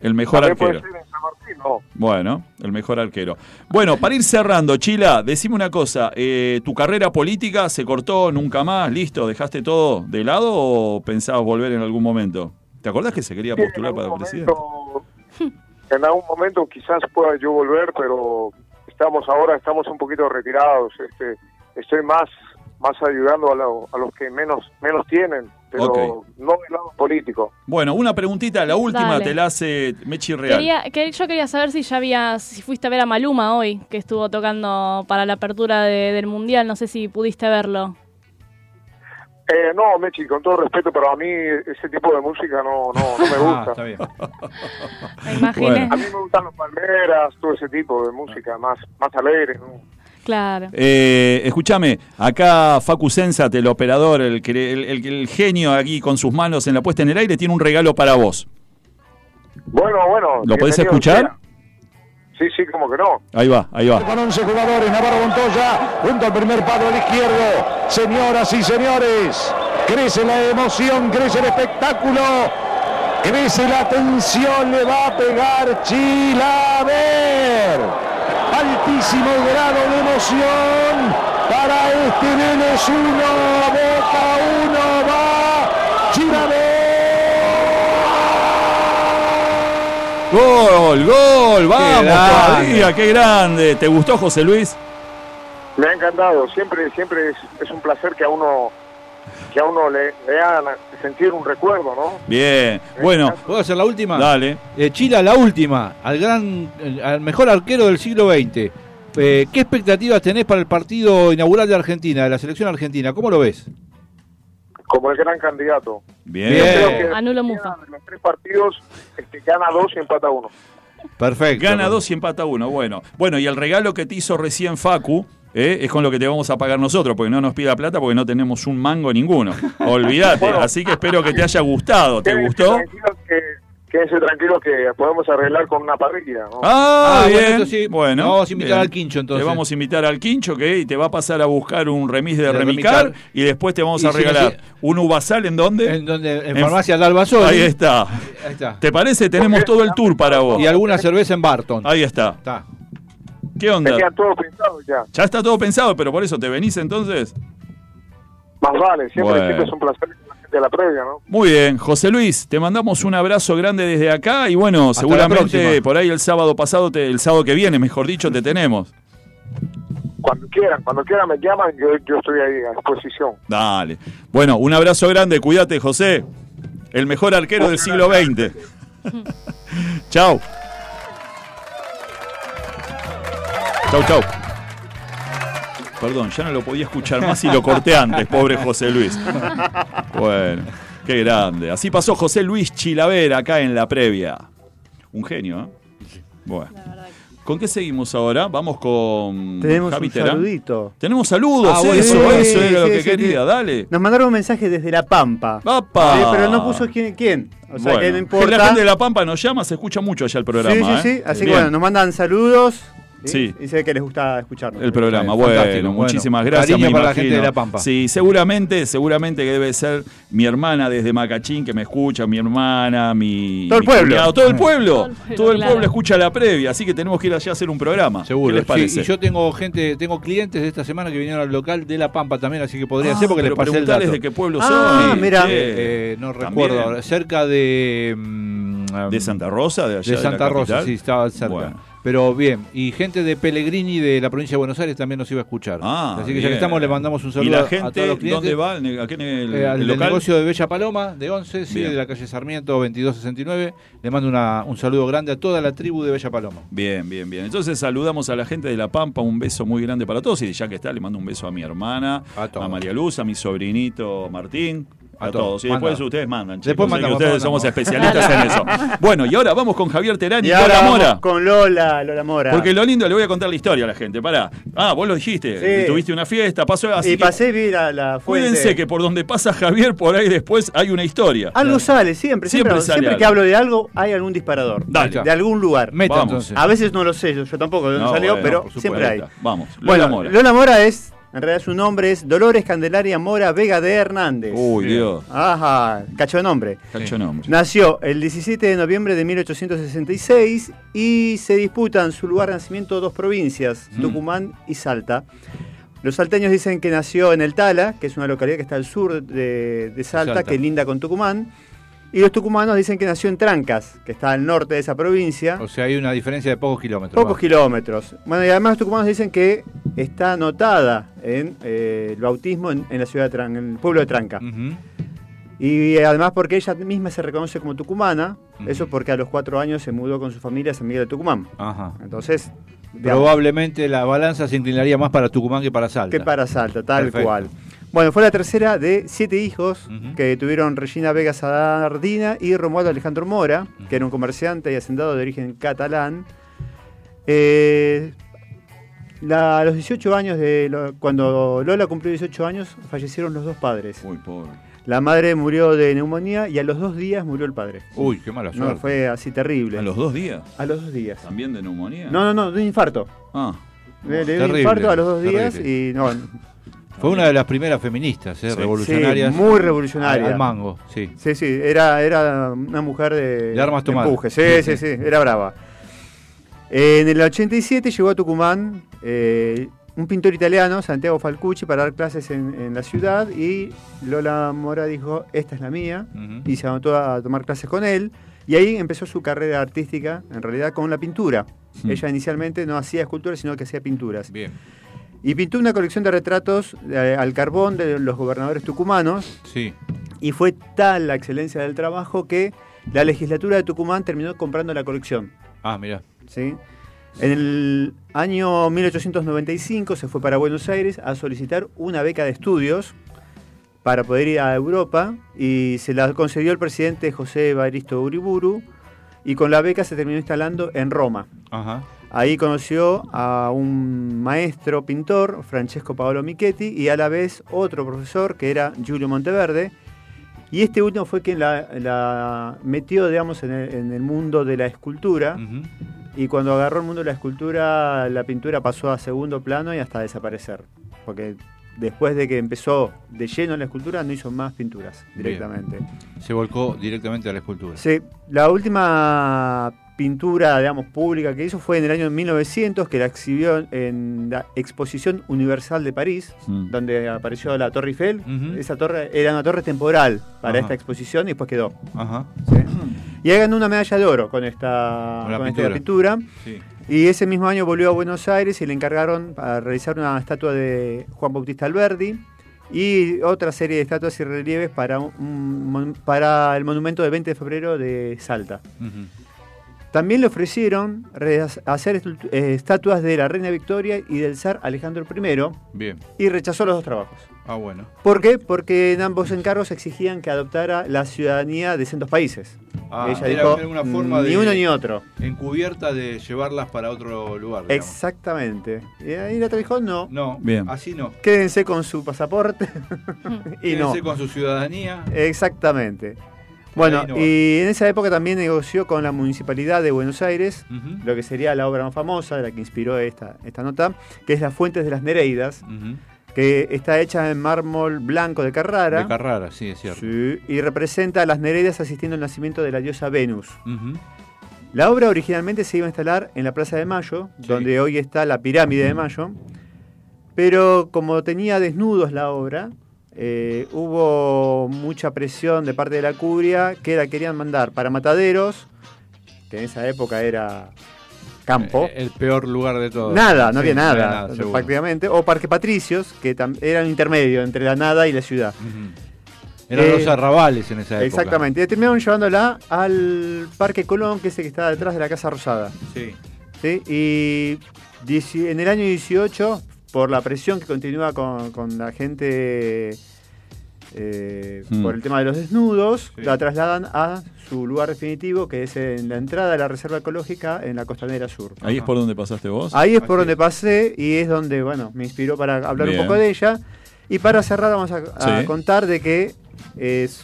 El mejor puede arquero. ser en San Martín, no. Bueno, el mejor arquero. Bueno, para ir cerrando, Chila, decime una cosa. eh, ¿Tu carrera política se cortó nunca más? ¿Listo? ¿Dejaste todo de lado o pensabas volver en algún momento? ¿Te acordás que se quería Sí, postular para presidente? en algún momento quizás pueda yo volver, pero estamos ahora, estamos un poquito retirados. Este, estoy más más ayudando a, lo- a los que menos menos tienen, pero no del lado político. Bueno, una preguntita, la última Dale. te la hace Mechi Real. Quería, que, yo quería saber si ya habías, si fuiste a ver a Maluma hoy, que estuvo tocando para la apertura de- del Mundial, no sé si pudiste verlo. Eh, no, Mechi, con todo respeto, pero a mí ese tipo de música no, no, no me Ah, gusta. está bien. Me imaginé. A mí me gustan los palmeras, todo ese tipo de música más más alegre. ¿no? Claro. Eh, escúchame, acá Facu Sensat, el operador, el, que- el, el- el genio aquí con sus manos en la puesta en el aire, tiene un regalo para vos. Bueno, bueno. ¿Lo podés escuchar? Sí, sí, como que no. Ahí va, ahí va. Con 11 jugadores, Navarro Montoya, junto al primer palo al izquierdo. Señoras y señores, crece la emoción, crece el espectáculo, crece la tensión, le va a pegar Chilaver. Altísimo grado de emoción para este Vélez 1, Boca 1, va Chilaver. Gol, gol, vamos grande. todavía, qué grande. ¿Te gustó José Luis? Me ha encantado. Siempre siempre es, es un placer que a uno que a uno le, le hagan sentir un recuerdo, ¿no? Bien, bueno, ¿Puedo hacer la última? dale. Eh, Chila, la última, al gran, al mejor arquero del siglo XX. Eh, ¿Qué expectativas tenés para el partido inaugural de Argentina, de la selección argentina? ¿Cómo lo ves? Como el gran candidato. Bien. Bien. Creo que Anulo Mufa. de los tres partidos este, gana dos y empata uno. Perfecto. Gana dos y empata uno. Bueno, bueno, y el regalo que te hizo recién Facu. Eh, es con lo que te vamos a pagar nosotros, porque no nos pida plata, porque no tenemos un mango ninguno. Olvídate. Así que espero que te haya gustado. ¿Te gustó? quédense tranquilos que podemos arreglar con una parrilla, ¿no? Ah, Ah, bien. sí. Bueno, Vamos a invitar bien. al Quincho, entonces. Te vamos a invitar al Quincho, que te va a pasar a buscar un remis de, De remicar, Remicar. y después te vamos a si regalar no, un uvasal en dónde? En, donde, en En- Farmacia de Albazol. Ahí está. Ahí está. ¿Te parece? Tenemos todo el tour para vos. Y alguna cerveza en Barton. Ahí está. Está. ¿Qué onda? Tenían todo pensado ya. Ya está todo pensado, pero por eso te venís entonces. Más vale, siempre, Bueno. siempre es un placer con la gente de la previa, ¿no? Muy bien, José Luis, te mandamos un abrazo grande desde acá y bueno, Hasta seguramente por ahí el sábado pasado, te- el sábado que viene, mejor dicho, te tenemos. Cuando quieran, cuando quieran me llaman, yo, yo estoy ahí a disposición. Dale. Bueno, un abrazo grande, cuídate, José. El mejor arquero del siglo XX. Chau. Chau, chau. Perdón, ya no lo podía escuchar más y lo corté antes, pobre José Luis. Bueno, qué grande. Así pasó José Luis Chilaver acá en la previa. Un genio, ¿eh? Bueno. ¿Con qué seguimos ahora? Vamos con Tenemos Javi un Terán. saludito. Tenemos saludos, Ah, bueno, eso, eso era lo que quería, dale. Nos mandaron un mensaje desde La Pampa. ¡Papa! Sí, pero no puso quién. quién. O sea Bueno, que no importa. La gente de La Pampa nos llama, se escucha mucho allá el programa. sí, sí, ¿eh? sí. Así que bueno, nos mandan saludos. Sí. Dice que les gusta escucharnos. El programa, Sí, bueno, fantástico, bueno. muchísimas gracias. Cariño para la gente de La Pampa. Sí, seguramente, seguramente que debe ser mi hermana desde Macachín que me escucha, mi hermana, mi. Todo el mi pueblo. cuñado, todo el pueblo. Todo el pueblo, Todo el claro. pueblo escucha la previa, así que tenemos que ir allá a hacer un programa. Seguro. ¿Qué les parece? Sí, y yo tengo gente, tengo clientes de esta semana que vinieron al local de La Pampa también, así que podría Ah, ser porque les pasé el dato. de qué pueblo Ah, son. mira. che. Eh, no También. recuerdo ahora, cerca de mm, ¿De Santa Rosa? ¿De allá de la Santa Rosa, sí, estaba cerca. Bueno. Pero bien, y gente de Pellegrini de la provincia de Buenos Aires también nos iba a escuchar. Ah, Así que bien. ya que estamos, le mandamos un saludo ¿Y la a- a gente todos los clientes. dónde va? ¿En el- ¿Aquí en el, Eh, al el local? negocio de Bella Paloma, de 11, sí, de la calle Sarmiento 2269. Le mando una- un saludo grande a toda la tribu de Bella Paloma. Bien, bien, bien. Entonces saludamos a la gente de La Pampa, un beso muy grande para todos. Y ya que está, le mando un beso a mi hermana, A a. María Luz, a mi sobrinito Martín. A, A todos. todos. Y después Manda. ustedes mandan, chicos. Después mandamos, ustedes mandamos. somos especialistas en eso. Bueno, y ahora vamos con Javier Terán y, Y ahora Lola vamos Mora. con Lola, Lola Mora. Porque lo lindo, le voy a contar la historia a la gente. Pará. Ah, vos lo dijiste. Sí. Tuviste una fiesta, pasó así. y que pasé, vi la, la fuente. Cuídense que por donde pasa Javier, por ahí después hay una historia. Algo sale, siempre. Siempre Siempre, sale siempre que hablo de algo, hay algún disparador. Dale. De algún lugar. Meta Vamos. entonces. A veces no lo sé, yo, yo tampoco de dónde No, salió, bueno, pero siempre hay. Vamos. Lola Bueno, Mora. Lola Mora es, en realidad su nombre es Dolores Candelaria Mora Vega de Hernández. Uy, Dios. Ajá, cacho de nombre. Cacho nombre. Nació el 17 de noviembre de 1866 y se disputan su lugar de nacimiento dos provincias, Mm. Tucumán y Salta. Los salteños dicen que nació en el Tala, que es una localidad que está al sur de, de Salta, Salta. que linda con Tucumán. Y los tucumanos dicen que nació en Trancas, que está al norte de esa provincia. O sea, hay una diferencia de pocos kilómetros. Pocos kilómetros. Bueno, y además los tucumanos dicen que está anotada en eh, el bautismo en, en la ciudad de Tran- en el pueblo de Tranca. Y además porque ella misma se reconoce como tucumana, Ujú. eso porque a los cuatro años se mudó con su familia a San Miguel de Tucumán. Ajá. Entonces, digamos, Probablemente la balanza se inclinaría más para Tucumán que para Salta. que para Salta, tal Perfecto. cual. Bueno, fue la tercera de siete hijos que tuvieron Regina Vega Sardina y Romualdo Alejandro Mora, que era un comerciante y hacendado de origen catalán. Eh, la- a los 18 años, de lo- cuando Lola cumplió 18 años, fallecieron los dos padres. Uy, pobre. La madre murió de neumonía y a los dos días murió el padre. Uy, qué mala No, suerte. fue así terrible. ¿A los dos días? A los dos días. ¿También de neumonía? No, no, no, de un infarto. Ah, Le, le dio un infarto a los dos días y no, Fue una de las primeras feministas, eh, Sí. revolucionarias. Sí, muy revolucionaria. Al, mango, sí. Sí, sí, era, era una mujer de, De armas tomadas. empuje. Sí, Sí, sí, era brava. En el 87 llegó a Tucumán eh, un pintor italiano, Santiago Falcucci, para dar clases en, en la ciudad y Lola Mora dijo, esta es la mía, y se anotó a tomar clases con él. Y ahí empezó su carrera artística, en realidad con la pintura. Hmm. Ella inicialmente no hacía esculturas, sino que hacía pinturas. Bien. Y pintó una colección de retratos eh, al carbón de los gobernadores tucumanos, Sí. y fue tal la excelencia del trabajo que la legislatura de Tucumán terminó comprando la colección. Ah, mira. ¿sí? En el año 1895 se fue para Buenos Aires a solicitar una beca de estudios para poder ir a Europa y se la concedió el presidente José Evaristo Uriburu y con la beca se terminó instalando en Roma. Ajá. Ahí conoció a un maestro pintor, Francesco Paolo Michetti, y a la vez otro profesor que era Giulio Monteverde. Y este último fue quien la, la metió, digamos, en el, en el mundo de la escultura. Y cuando agarró el mundo de la escultura, la pintura pasó a segundo plano y hasta desaparecer. Porque después de que empezó de lleno en la escultura, no hizo más pinturas directamente. Se volcó directamente a la escultura. Sí, la última pintura, digamos, pública que hizo fue en el año 1900, que la exhibió en la Exposición Universal de París, Mm. donde apareció la Torre Eiffel. Esa torre era una torre temporal para Ajá. esta exposición y después quedó. Ajá. ¿sí? Y ahí ganó una medalla de oro con esta, Con la con esta pintura. pintura. Sí. Y ese mismo año volvió a Buenos Aires y le encargaron a realizar una estatua de Juan Bautista Alberdi y otra serie de estatuas y relieves para, un para el monumento del 20 de febrero de Salta. También le ofrecieron re- hacer estu- eh, estatuas de la reina Victoria y del zar Alejandro I Bien. y rechazó los dos trabajos. Ah, bueno. ¿Por qué? Porque en ambos encargos exigían que adoptara la ciudadanía de sendos países. Ah, Ella era- dijo, era una forma ni de- uno ni otro. Encubierta de llevarlas para otro lugar. digamos. Exactamente. Y ahí la otra dijo, no, No, Bien. así no. quédense con su pasaporte. y no. Quédense con su ciudadanía. Exactamente. Bueno, no y en esa época también negoció con la Municipalidad de Buenos Aires lo que sería la obra más famosa, de la que inspiró esta, esta nota, que es Las Fuentes de las Nereidas, que está hecha en mármol blanco de Carrara. De Carrara, sí, es cierto. Sí, y representa a las Nereidas asistiendo al nacimiento de la diosa Venus. La obra originalmente se iba a instalar en la Plaza de Mayo, Sí. donde hoy está la pirámide de Mayo, pero como tenía desnudos la obra, eh, hubo mucha presión de parte de la curia que la querían mandar para Mataderos, que en esa época era campo. Eh, El peor lugar de todo. Nada, no Sí, había nada, prácticamente. O Parque Patricios, que era un intermedio entre la nada y la ciudad. Eran Eh, los arrabales en esa época. Exactamente. Y terminaron llevándola al Parque Colón, que es el que está detrás de la Casa Rosada. Sí. ¿sí? Y en el año 18, por la presión que continúa con, con la gente eh, Mm. por el tema de los desnudos, Sí. la trasladan a su lugar definitivo, que es en la entrada de la Reserva Ecológica en la Costanera Sur. Ahí es por donde pasaste vos. Ahí es por donde pasé y es donde, bueno, me inspiró para hablar Bien. un poco de ella. Y para cerrar vamos a, a Sí. contar de que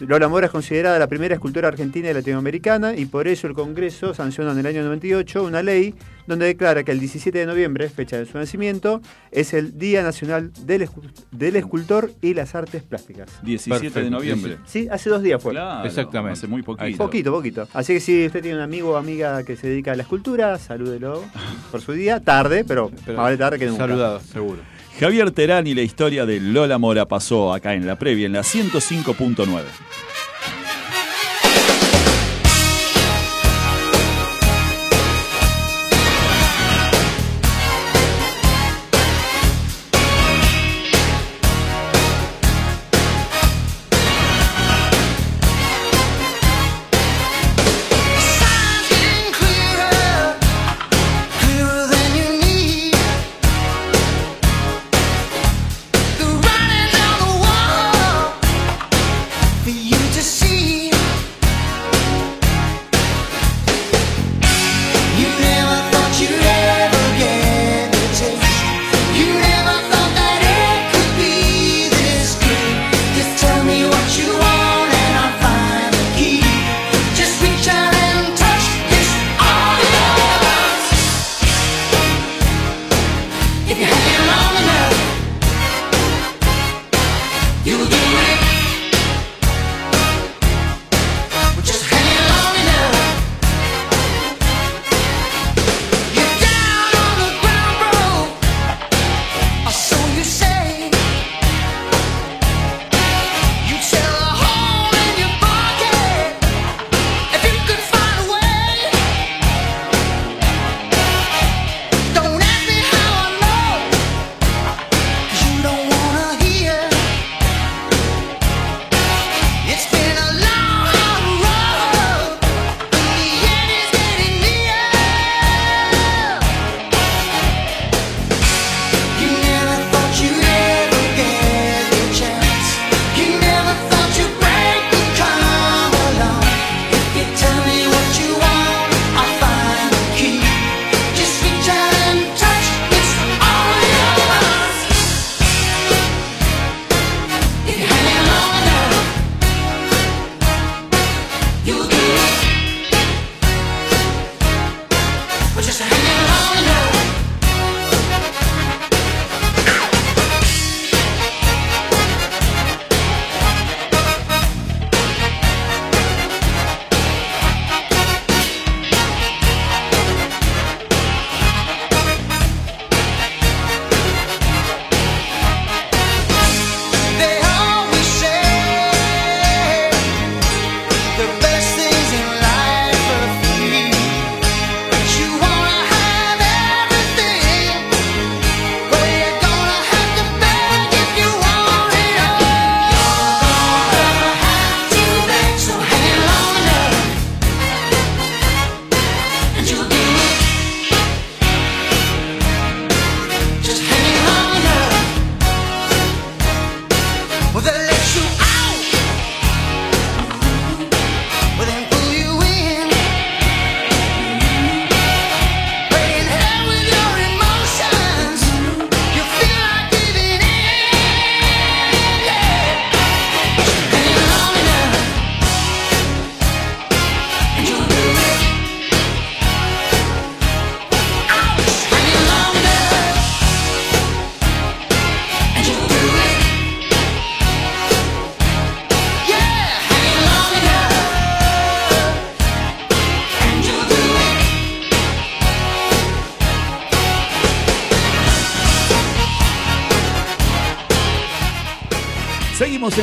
Lola Mora es considerada la primera escultora argentina y latinoamericana y por eso el Congreso sancionó en el año 98 una ley donde declara que el 17 de noviembre, fecha de su nacimiento, es el Día Nacional del, del Escultor y las Artes Plásticas. 17 de noviembre. Sí, hace dos días fue. Claro, Exactamente. Hace muy poquito. Poquito, poquito. Así que si usted tiene un amigo o amiga que se dedica a la escultura, salúdelo por su día. Tarde, pero, Pero más vale tarde que nunca. Saludado, seguro. Javier Terán y la historia de Lola Mora pasó acá en la previa, en la 105.9.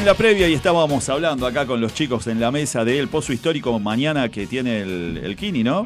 en la previa y estábamos hablando acá con los chicos en la mesa del Pozo Histórico mañana que tiene el, el Kini, ¿no?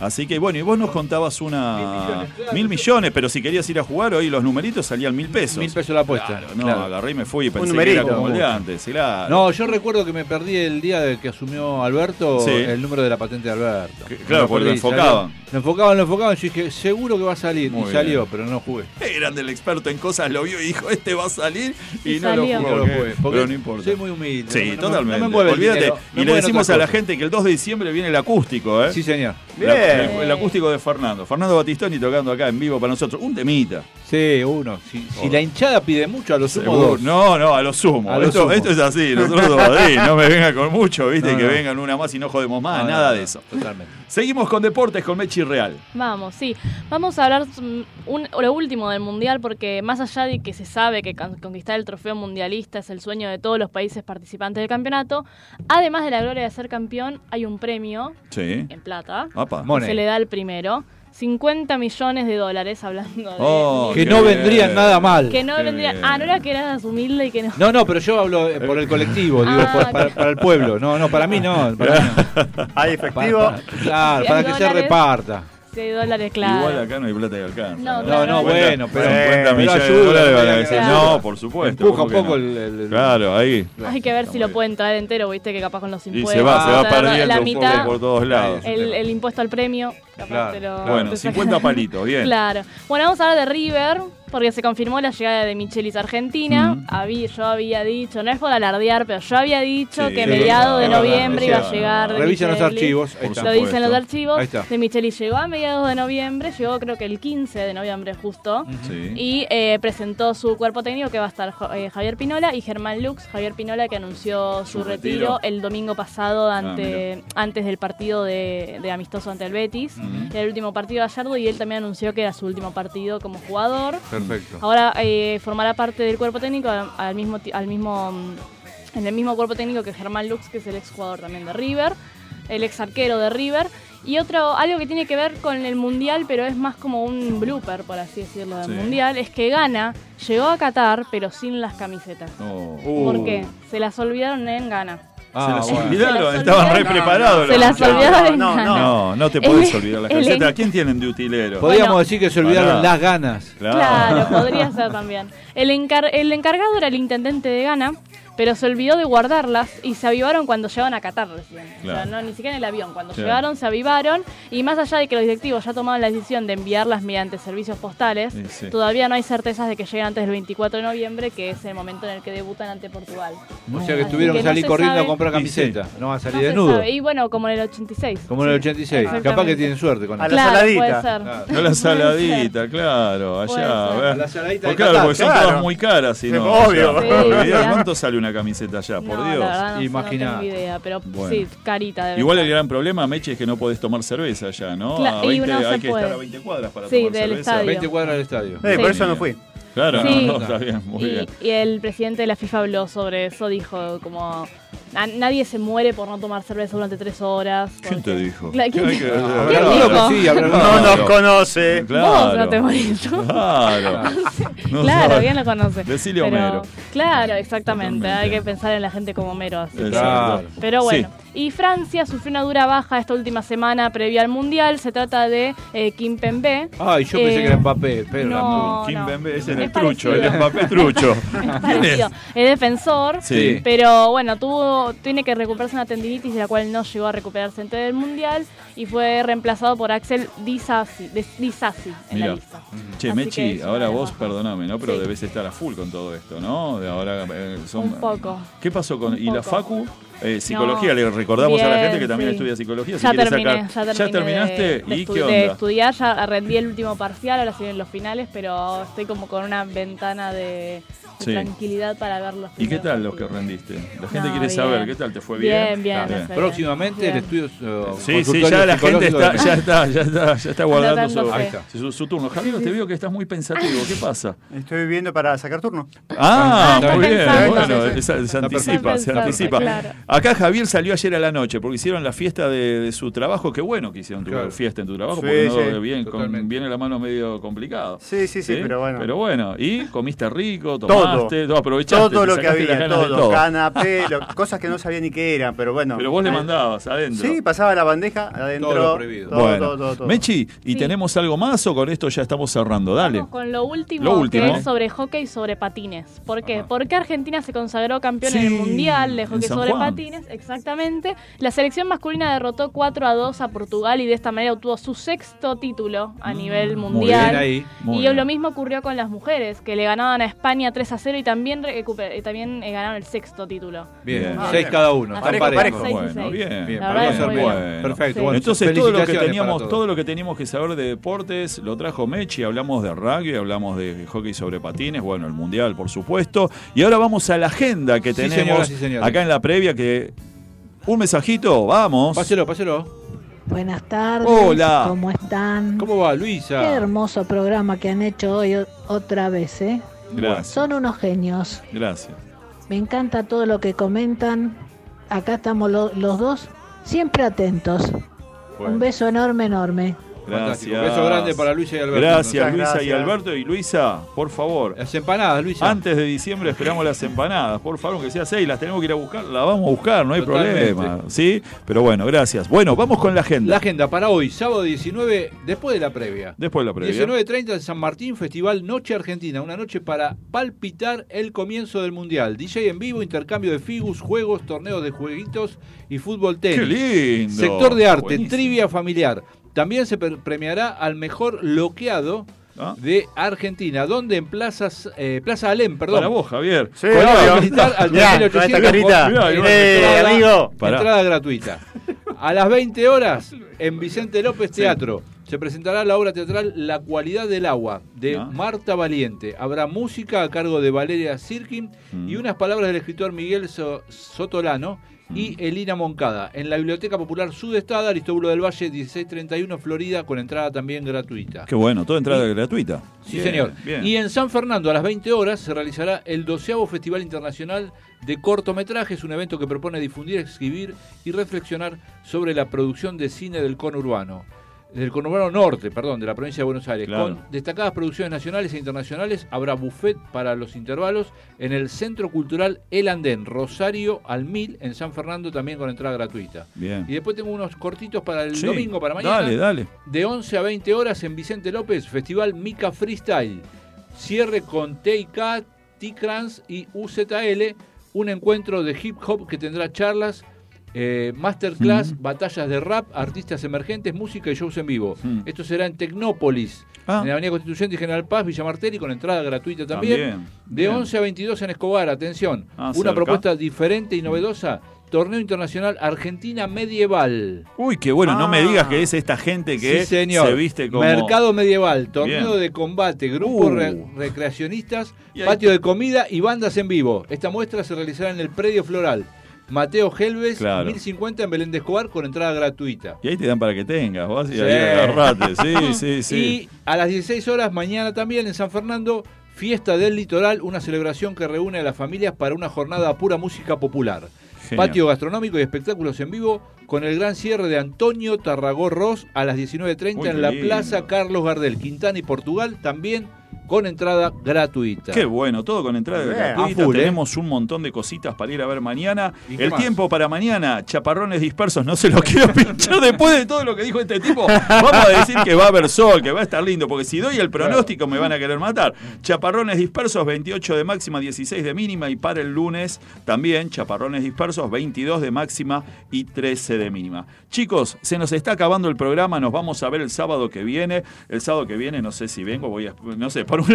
Así que bueno, y vos nos contabas una... Mil millones, pero si querías ir a jugar hoy los numeritos salían mil pesos. Mil pesos la apuesta. Claro, no, Claro. agarré y me fui y pensé que numerito. era como el de antes. claro. No, yo recuerdo que me perdí el día de que asumió Alberto Sí. el número de la patente de Alberto. Que- claro, porque lo enfocaban. salió. Lo enfocaban, lo enfocaban. Yo dije, seguro que va a salir. Muy y salió, bien. pero no jugué. Qué grande el experto en cosas, lo vio y dijo, este va a salir y, Y no lo jugué, porque Pero no importa. soy muy humilde. Sí, no totalmente. No me mueve el Olvídate. dinero, me y le decimos a la gente que el 2 de diciembre viene el acústico, ¿eh? Sí, señor. La- Bien. el, el acústico de Fernando. Fernando Batistoni tocando acá en vivo para nosotros. Un temita. Sí, uno. Si, si la hinchada pide mucho, a lo sumo Seguro. dos. No, no, a lo sumo. A lo esto, sumo. esto es así. Nosotros. No me venga con mucho, ¿viste? No, que no. vengan una más y no jodemos más. No, nada de eso. Totalmente. Seguimos con deportes con Mechi Real. Vamos, sí. Vamos a hablar mm, un- lo último del Mundial porque más allá de que se sabe que con- conquistar el trofeo mundialista es el sueño de todos los países participantes del campeonato, además de la gloria de ser campeón, hay un premio Sí. en plata. Money. que se le da al primero. 50 millones de dólares, hablando de... Oh, Que no bien. vendrían nada mal. que no qué vendría... bien. Ah, no era que eras humilde y que no... No, no, pero yo hablo eh, por el colectivo, digo, Ah, por- para, para el pueblo. No, no, para mí no. Para mí no. Hay efectivo. pa- claro, para que se dólares. reparta. Sí, dólares, claro. Igual acá no hay plata que alcanza. No, No, claro. no, bueno, pero, 50 pero millones de ayuda, dólares van a claro. decir, Claro. No, por supuesto. Empuja ¿cómo un poco no? el, el- Claro, ahí. Hay que ver si lo pueden traer entero, viste que capaz con los Y impuestos... se va, se va perdiendo la un mitad, poco por todos lados. el, el impuesto al premio, Claro. te lo- Bueno, te sacan. 50 palitos, bien. Claro. Bueno, vamos a hablar de River, porque se confirmó la llegada de Michelis a Argentina. Mm. Habí- yo había dicho, no es por alardear, pero yo había dicho Sí, que es mediados de noviembre iba a llegar Revisen los archivos. Ahí está. Lo dicen los archivos. Ahí está. De Michelis llegó a mediados de noviembre, llegó creo que el 15 de noviembre justo. Sí. Y eh, presentó su cuerpo técnico que va a estar eh, Javier Pinola y Germán Lux. Javier Pinola que anunció su, Su retiro, retiro. Ah, el domingo pasado ante, antes del partido de, de amistoso ante el Betis. Era el último partido de Gallardo y él también anunció que era su último partido como jugador. Perfecto. Ahora eh, formará parte del cuerpo técnico al, al mismo, al mismo, mm, en el mismo cuerpo técnico que Germán Lux, que es el exjugador también de River, el ex arquero de River. Y otro, algo que tiene que ver con el Mundial, pero es más como un blooper, por así decirlo, del Sí. Mundial, es que Ghana llegó a Qatar, pero sin las camisetas. No. ¿Por qué? Se las olvidaron en Ghana. Ah, se las bueno. olvidaron, estaban re preparados. Se los las olvidaron no. No, no te podés olvidar las camisetas. ¿A quién tienen de utilero? Podríamos Bueno. decir que se olvidaron las ganas. Claro, podría ser también. El, encar- el encargado era el intendente de Ghana, pero se olvidó de guardarlas y se avivaron cuando llegaban a Qatar recién. O sea, no, ni siquiera en el avión. Cuando Claro. llegaron se avivaron y más allá de que los directivos ya tomaban la decisión de enviarlas mediante servicios postales, Sí, sí. todavía no hay certezas de que lleguen antes del 24 de noviembre, que es el momento en el que debutan ante Portugal. O sea que Así tuvieron que que no salir corriendo sabe. a comprar sí. camiseta. No van a salir No sabe. Y bueno, como en el 86. Como en el 86. Capaz que tienen suerte con A eso. la Claro, saladita. puede ser. Claro. No la saladita, claro, allá. a ver. A la saladita de claro, porque son todas muy caras, no. obvio. ¿Cuánto sale una camiseta allá? Por no, Dios. no, sé, Imaginá. no idea, pero Bueno. sí, carita debe Igual el gran problema, Meche, es que no podés tomar cerveza allá, ¿no? Cla- A y 20 no se hay que puede. estar a 20 cuadras para Sí, tomar del cerveza. estadio. 20 cuadras del estadio. Eh, Sí. Por eso no fui. Claro, Sí. no, está bien, muy Y, bien. y el presidente de la FIFA habló sobre eso, dijo como "Na- nadie se muere por no tomar cerveza durante tres horas. ¿Quién te dijo? ¿quién- ¿Quién dijo? No nos no. conoce. Claro. Vos no te morís, ¿no? Claro. No claro, sabe. ¿quién lo conoce? Decile Pero- Homero. Claro, exactamente. Hay que pensar en la gente como Homero. así que-. Pero bueno. Sí. Y Francia sufrió una dura baja esta última semana previa al Mundial. Se trata de eh, Kim Pembe. Ay, yo pensé Eh, que era Mbappé. Pero no. Kim Bembe es Es el trucho, parecido. el Mbappé trucho. Es parecido. Es defensor. Sí. Pero bueno, tuvo, tiene que recuperarse una tendinitis de la cual no llegó a recuperarse antes del Mundial y fue reemplazado por Axel de- en Mira. la lista. Che, Así Mechi, es ahora vos, baja. perdóname, ¿no? Pero Sí. debes estar a full con todo esto, ¿no? De ahora eh, son- Un poco. ¿Qué pasó con Un y la. Facu? Eh, psicología, No. le recordamos a la Bien, gente que también sí. estudia psicología. si Ya terminé, sacar- ya terminé. terminaste? de, de ¿Y estu- qué de onda? estudiar, ya rendí el último parcial, ahora siguen los finales, pero estoy como con una ventana de, de Sí. tranquilidad para ver los ¿Y qué tal los que rendiste? La gente No, quiere bien. saber, ¿qué tal? ¿Te fue bien? Bien, bien, Ah, fue Próximamente Bien. el estudio. eh, Sí, sí, ya la gente está, de- ya está, ya está, ya está guardando su, Anotándose. Ahí está. su, su turno. Javier, te veo que estás muy pensativo. ¿Qué pasa? Estoy viviendo para sacar turno. Ah, está muy bien. pensando. Bueno, Sí, sí, se, anticipa, se anticipa. claro. Acá Javier salió ayer a la noche porque hicieron la fiesta de, de su trabajo. Qué bueno que hicieron tu Claro. fiesta en tu trabajo Sí, porque no, bien, con- viene la mano medio complicado. Sí, sí, sí, pero bueno. Pero bueno, y comiste rico, Todo. Tomaste, todo, aprovechaste. Todo lo que había, todo. Canapé, lo- cosas que no sabía ni qué eran, pero bueno. Pero vos le Eh, mandabas adentro. Sí, pasaba la bandeja adentro. Todo lo prohibido. Todo, bueno, todo, todo, todo. Mechi, ¿y Sí. tenemos algo más o con esto ya estamos cerrando? Dale. Vamos con lo último, Lo último. que es sobre hockey sobre patines. ¿Por qué? Ajá. Porque Argentina se consagró campeón Sí, en el Mundial de hockey sobre Juan. patines, exactamente. La selección masculina derrotó 4 a 2 a Portugal y de esta manera obtuvo su sexto título a nivel Muy mundial. bien ahí. Muy y bien. lo mismo ocurrió con las mujeres, que le ganaban a España 3 a 0 y también, y también eh, ganaron el sexto título. Bien, Bien. seis cada uno. Ah, están parejo, parejo. Seis Bueno, seis. bien. Bien, bien. bien. Perfecto. Sí. Bueno, Entonces todo lo que teníamos, todo lo que teníamos que saber de deportes lo trajo Mechi, hablamos de rugby, hablamos de hockey sobre patines, bueno, el mundial por supuesto, y ahora vamos a la agenda que Sí, tenemos señoras y señores. acá en la previa que un mensajito, vamos. Páselo, páselo. Buenas tardes. Hola. ¿Cómo están? ¿Cómo va, Qué Luisa? hermoso programa que han hecho hoy otra vez, ¿eh? Gracias. Son unos genios. Gracias. Me encanta todo lo que comentan. Acá estamos lo- los dos siempre atentos. Bueno, Un beso enorme, enorme. Fantástico. Gracias. Beso grande para Luisa y Alberto. Gracias Luisa y. Alberto y Luisa, por favor. Las empanadas, Luisa. Antes de diciembre esperamos las empanadas, por favor, aunque sea seis, las tenemos que ir a buscar, las vamos a buscar, no hay Totalmente. problema, ¿sí? Pero bueno, gracias. Bueno, vamos con la agenda. La agenda para hoy, sábado 19, después de la previa. Después de la previa. 19.30 en San Martín, Festival Noche Argentina. Una noche para palpitar el comienzo del Mundial. DJ en vivo, intercambio de figus, juegos, torneos de jueguitos y fútbol tenis. ¡Qué lindo! Sector de arte, Buenísimo. trivia familiar. También se premiará al mejor loqueado Ah. de Argentina, donde en plazas, eh, Plaza Alem, perdón. Para vos, Javier. Sí, militar al Mirá, 3800 con esta carita. con- Mirá, Eh, entrada- amigo. Entrada gratuita. A las 20 horas, en Vicente López Teatro, se presentará la obra teatral La cualidad del agua, de Ah. Marta Valiente. Habrá música a cargo de Valeria Sirkin Mm. y unas palabras del escritor Miguel So- Sotolano y Elina Moncada. En la Biblioteca Popular Sudestada, Aristóbulo del Valle, 1631, Florida, con entrada también gratuita. Qué bueno, toda entrada gratuita. Sí, Bien, señor. Bien. Y en San Fernando, a las 20 horas, se realizará el 12 Festival Internacional de Cortometrajes, un evento que propone difundir, escribir y reflexionar sobre la producción de cine del conurbano. Del conurbano norte, perdón, de la provincia de Buenos Aires. Claro. Con destacadas producciones nacionales e internacionales, habrá buffet para los intervalos en el Centro Cultural El Andén, Rosario al Mil, en San Fernando, también con entrada gratuita. Bien. Y después tengo unos cortitos para el Sí. domingo, para mañana. Dale, dale. De 11 a 20 horas en Vicente López, Festival Mica Freestyle. Cierre con TIK, T-Crans y UZL. Un encuentro de hip hop que tendrá charlas, eh, masterclass, batallas de rap, artistas emergentes, música y shows en vivo. Mm. Esto será en Tecnópolis, Ah. en la Avenida Constituyente y General Paz, Villa Martelli, con entrada gratuita también. También, De bien. 11 a 22 en Escobar, atención. Ah, una cerca. propuesta diferente y novedosa. Torneo Internacional Argentina Medieval. Uy, qué bueno, no me Ah. digas que es esta gente que Sí, señor. se viste como... Mercado medieval, torneo Bien. de combate, grupos Uh. re- recreacionistas, patio de comida y bandas en vivo. Esta muestra se realizará en el predio floral. Mateo Helves, Claro. 1050 en Belén de Escobar con entrada gratuita. Y ahí te dan para que tengas, vos y Sí. ahí agarrate. Sí, sí, sí. Y a las 16 horas mañana también en San Fernando, Fiesta del Litoral, una celebración que reúne a las familias para una jornada a pura música popular. Genial. Patio gastronómico y espectáculos en vivo con el gran cierre de Antonio Tarragó Ross a las 19.30 Uy, en la. Plaza Carlos Gardel, Quintana y Portugal, también con entrada gratuita. Qué bueno, todo con entrada Bien. gratuita. ¿eh? Tenemos un montón de cositas para ir a ver mañana. ¿Y qué El más? tiempo para mañana, chaparrones dispersos, no se lo quiero pinchar después de todo lo que dijo este tipo. Vamos a decir que va a haber sol, que va a estar lindo, porque si doy el pronóstico me van a querer matar. Chaparrones dispersos, 28 de máxima, 16 de mínima. Y para el lunes también, chaparrones dispersos, 22 de máxima y 13 de mínima. Chicos, se nos está acabando el programa, nos vamos a ver el sábado que viene. El sábado que viene, no sé si vengo, voy a, no sé, por un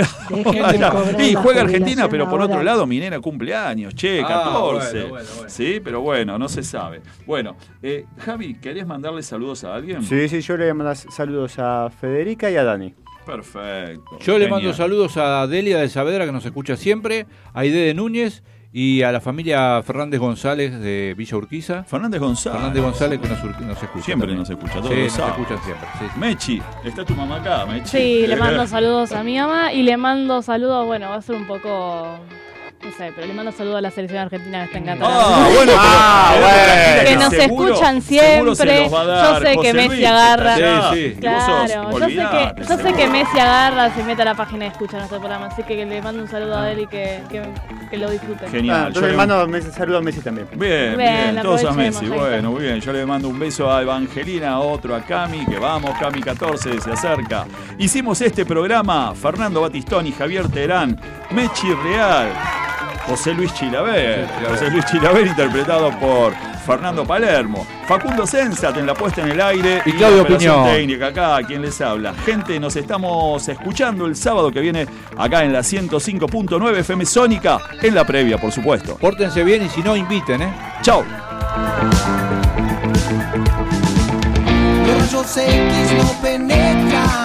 lado. Y juega Argentina, pero por otro ahora. lado, mi nena cumpleaños, che, Ah, 14. bueno, bueno, bueno. Sí, pero bueno, no se sabe. Bueno, eh, Javi, ¿querés mandarle saludos a alguien? Sí, sí, yo le voy a mandar saludos a Federica y a Dani. Perfecto. Yo le mando saludos a Delia de Saavedra, que nos escucha siempre, a Aide de Núñez y a la familia Fernández González de Villa Urquiza. Fernández González. Fernández González que nos, escucha. Siempre también. nos escucha, todos Sí, los nos escuchan siempre. sí, sí. Mechi, está tu mamá acá, Mechi. Sí, le mando saludos a mi mamá y le mando saludos, bueno, va a ser un poco No sé, pero le mando saludos a la selección argentina que está encantada. Ah, bueno, pero- Ah, pero bueno. que nos seguro- escuchan se siempre. dar Yo sé que Messi Luis, agarra. Sí, sí. Y sos- Claro, yo sé que, yo sé seguro. que Messi agarra, se mete a la página y escucha nuestro programa, así que le mando un saludo a él y que, que, que lo disfruten. Genial. Ah, yo entonces le mando un saludo a Messi también. Bien, bien, Bien, todos a Messi. Bueno, muy bien. Yo le mando un beso a Evangelina, otro a Cami, que vamos, Cami 14, se acerca. Hicimos este programa, Fernando Batistoni, Javier Terán, Mechi Real, José Luis Chilaver, José Luis Chilaver interpretado por Fernando Palermo, Facundo Sensat en la puesta en el aire Y la Claudio Piñón. técnica acá, quien les habla. Gente, nos estamos escuchando el sábado que viene acá en la 105.9 FM Sónica, en la previa, por supuesto. Pórtense bien y si no, inviten, ¿eh? Chao. Los rayos X no penetran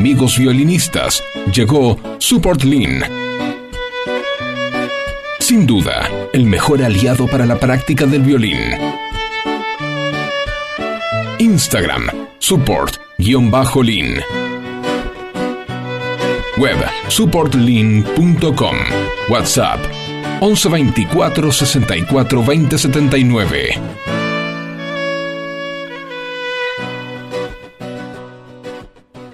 Amigos violinistas, llegó Support Lean. Sin duda, el mejor aliado para la práctica del violín. Instagram, support-lean. Web, supportlean.com. WhatsApp, 1124 64 20 79.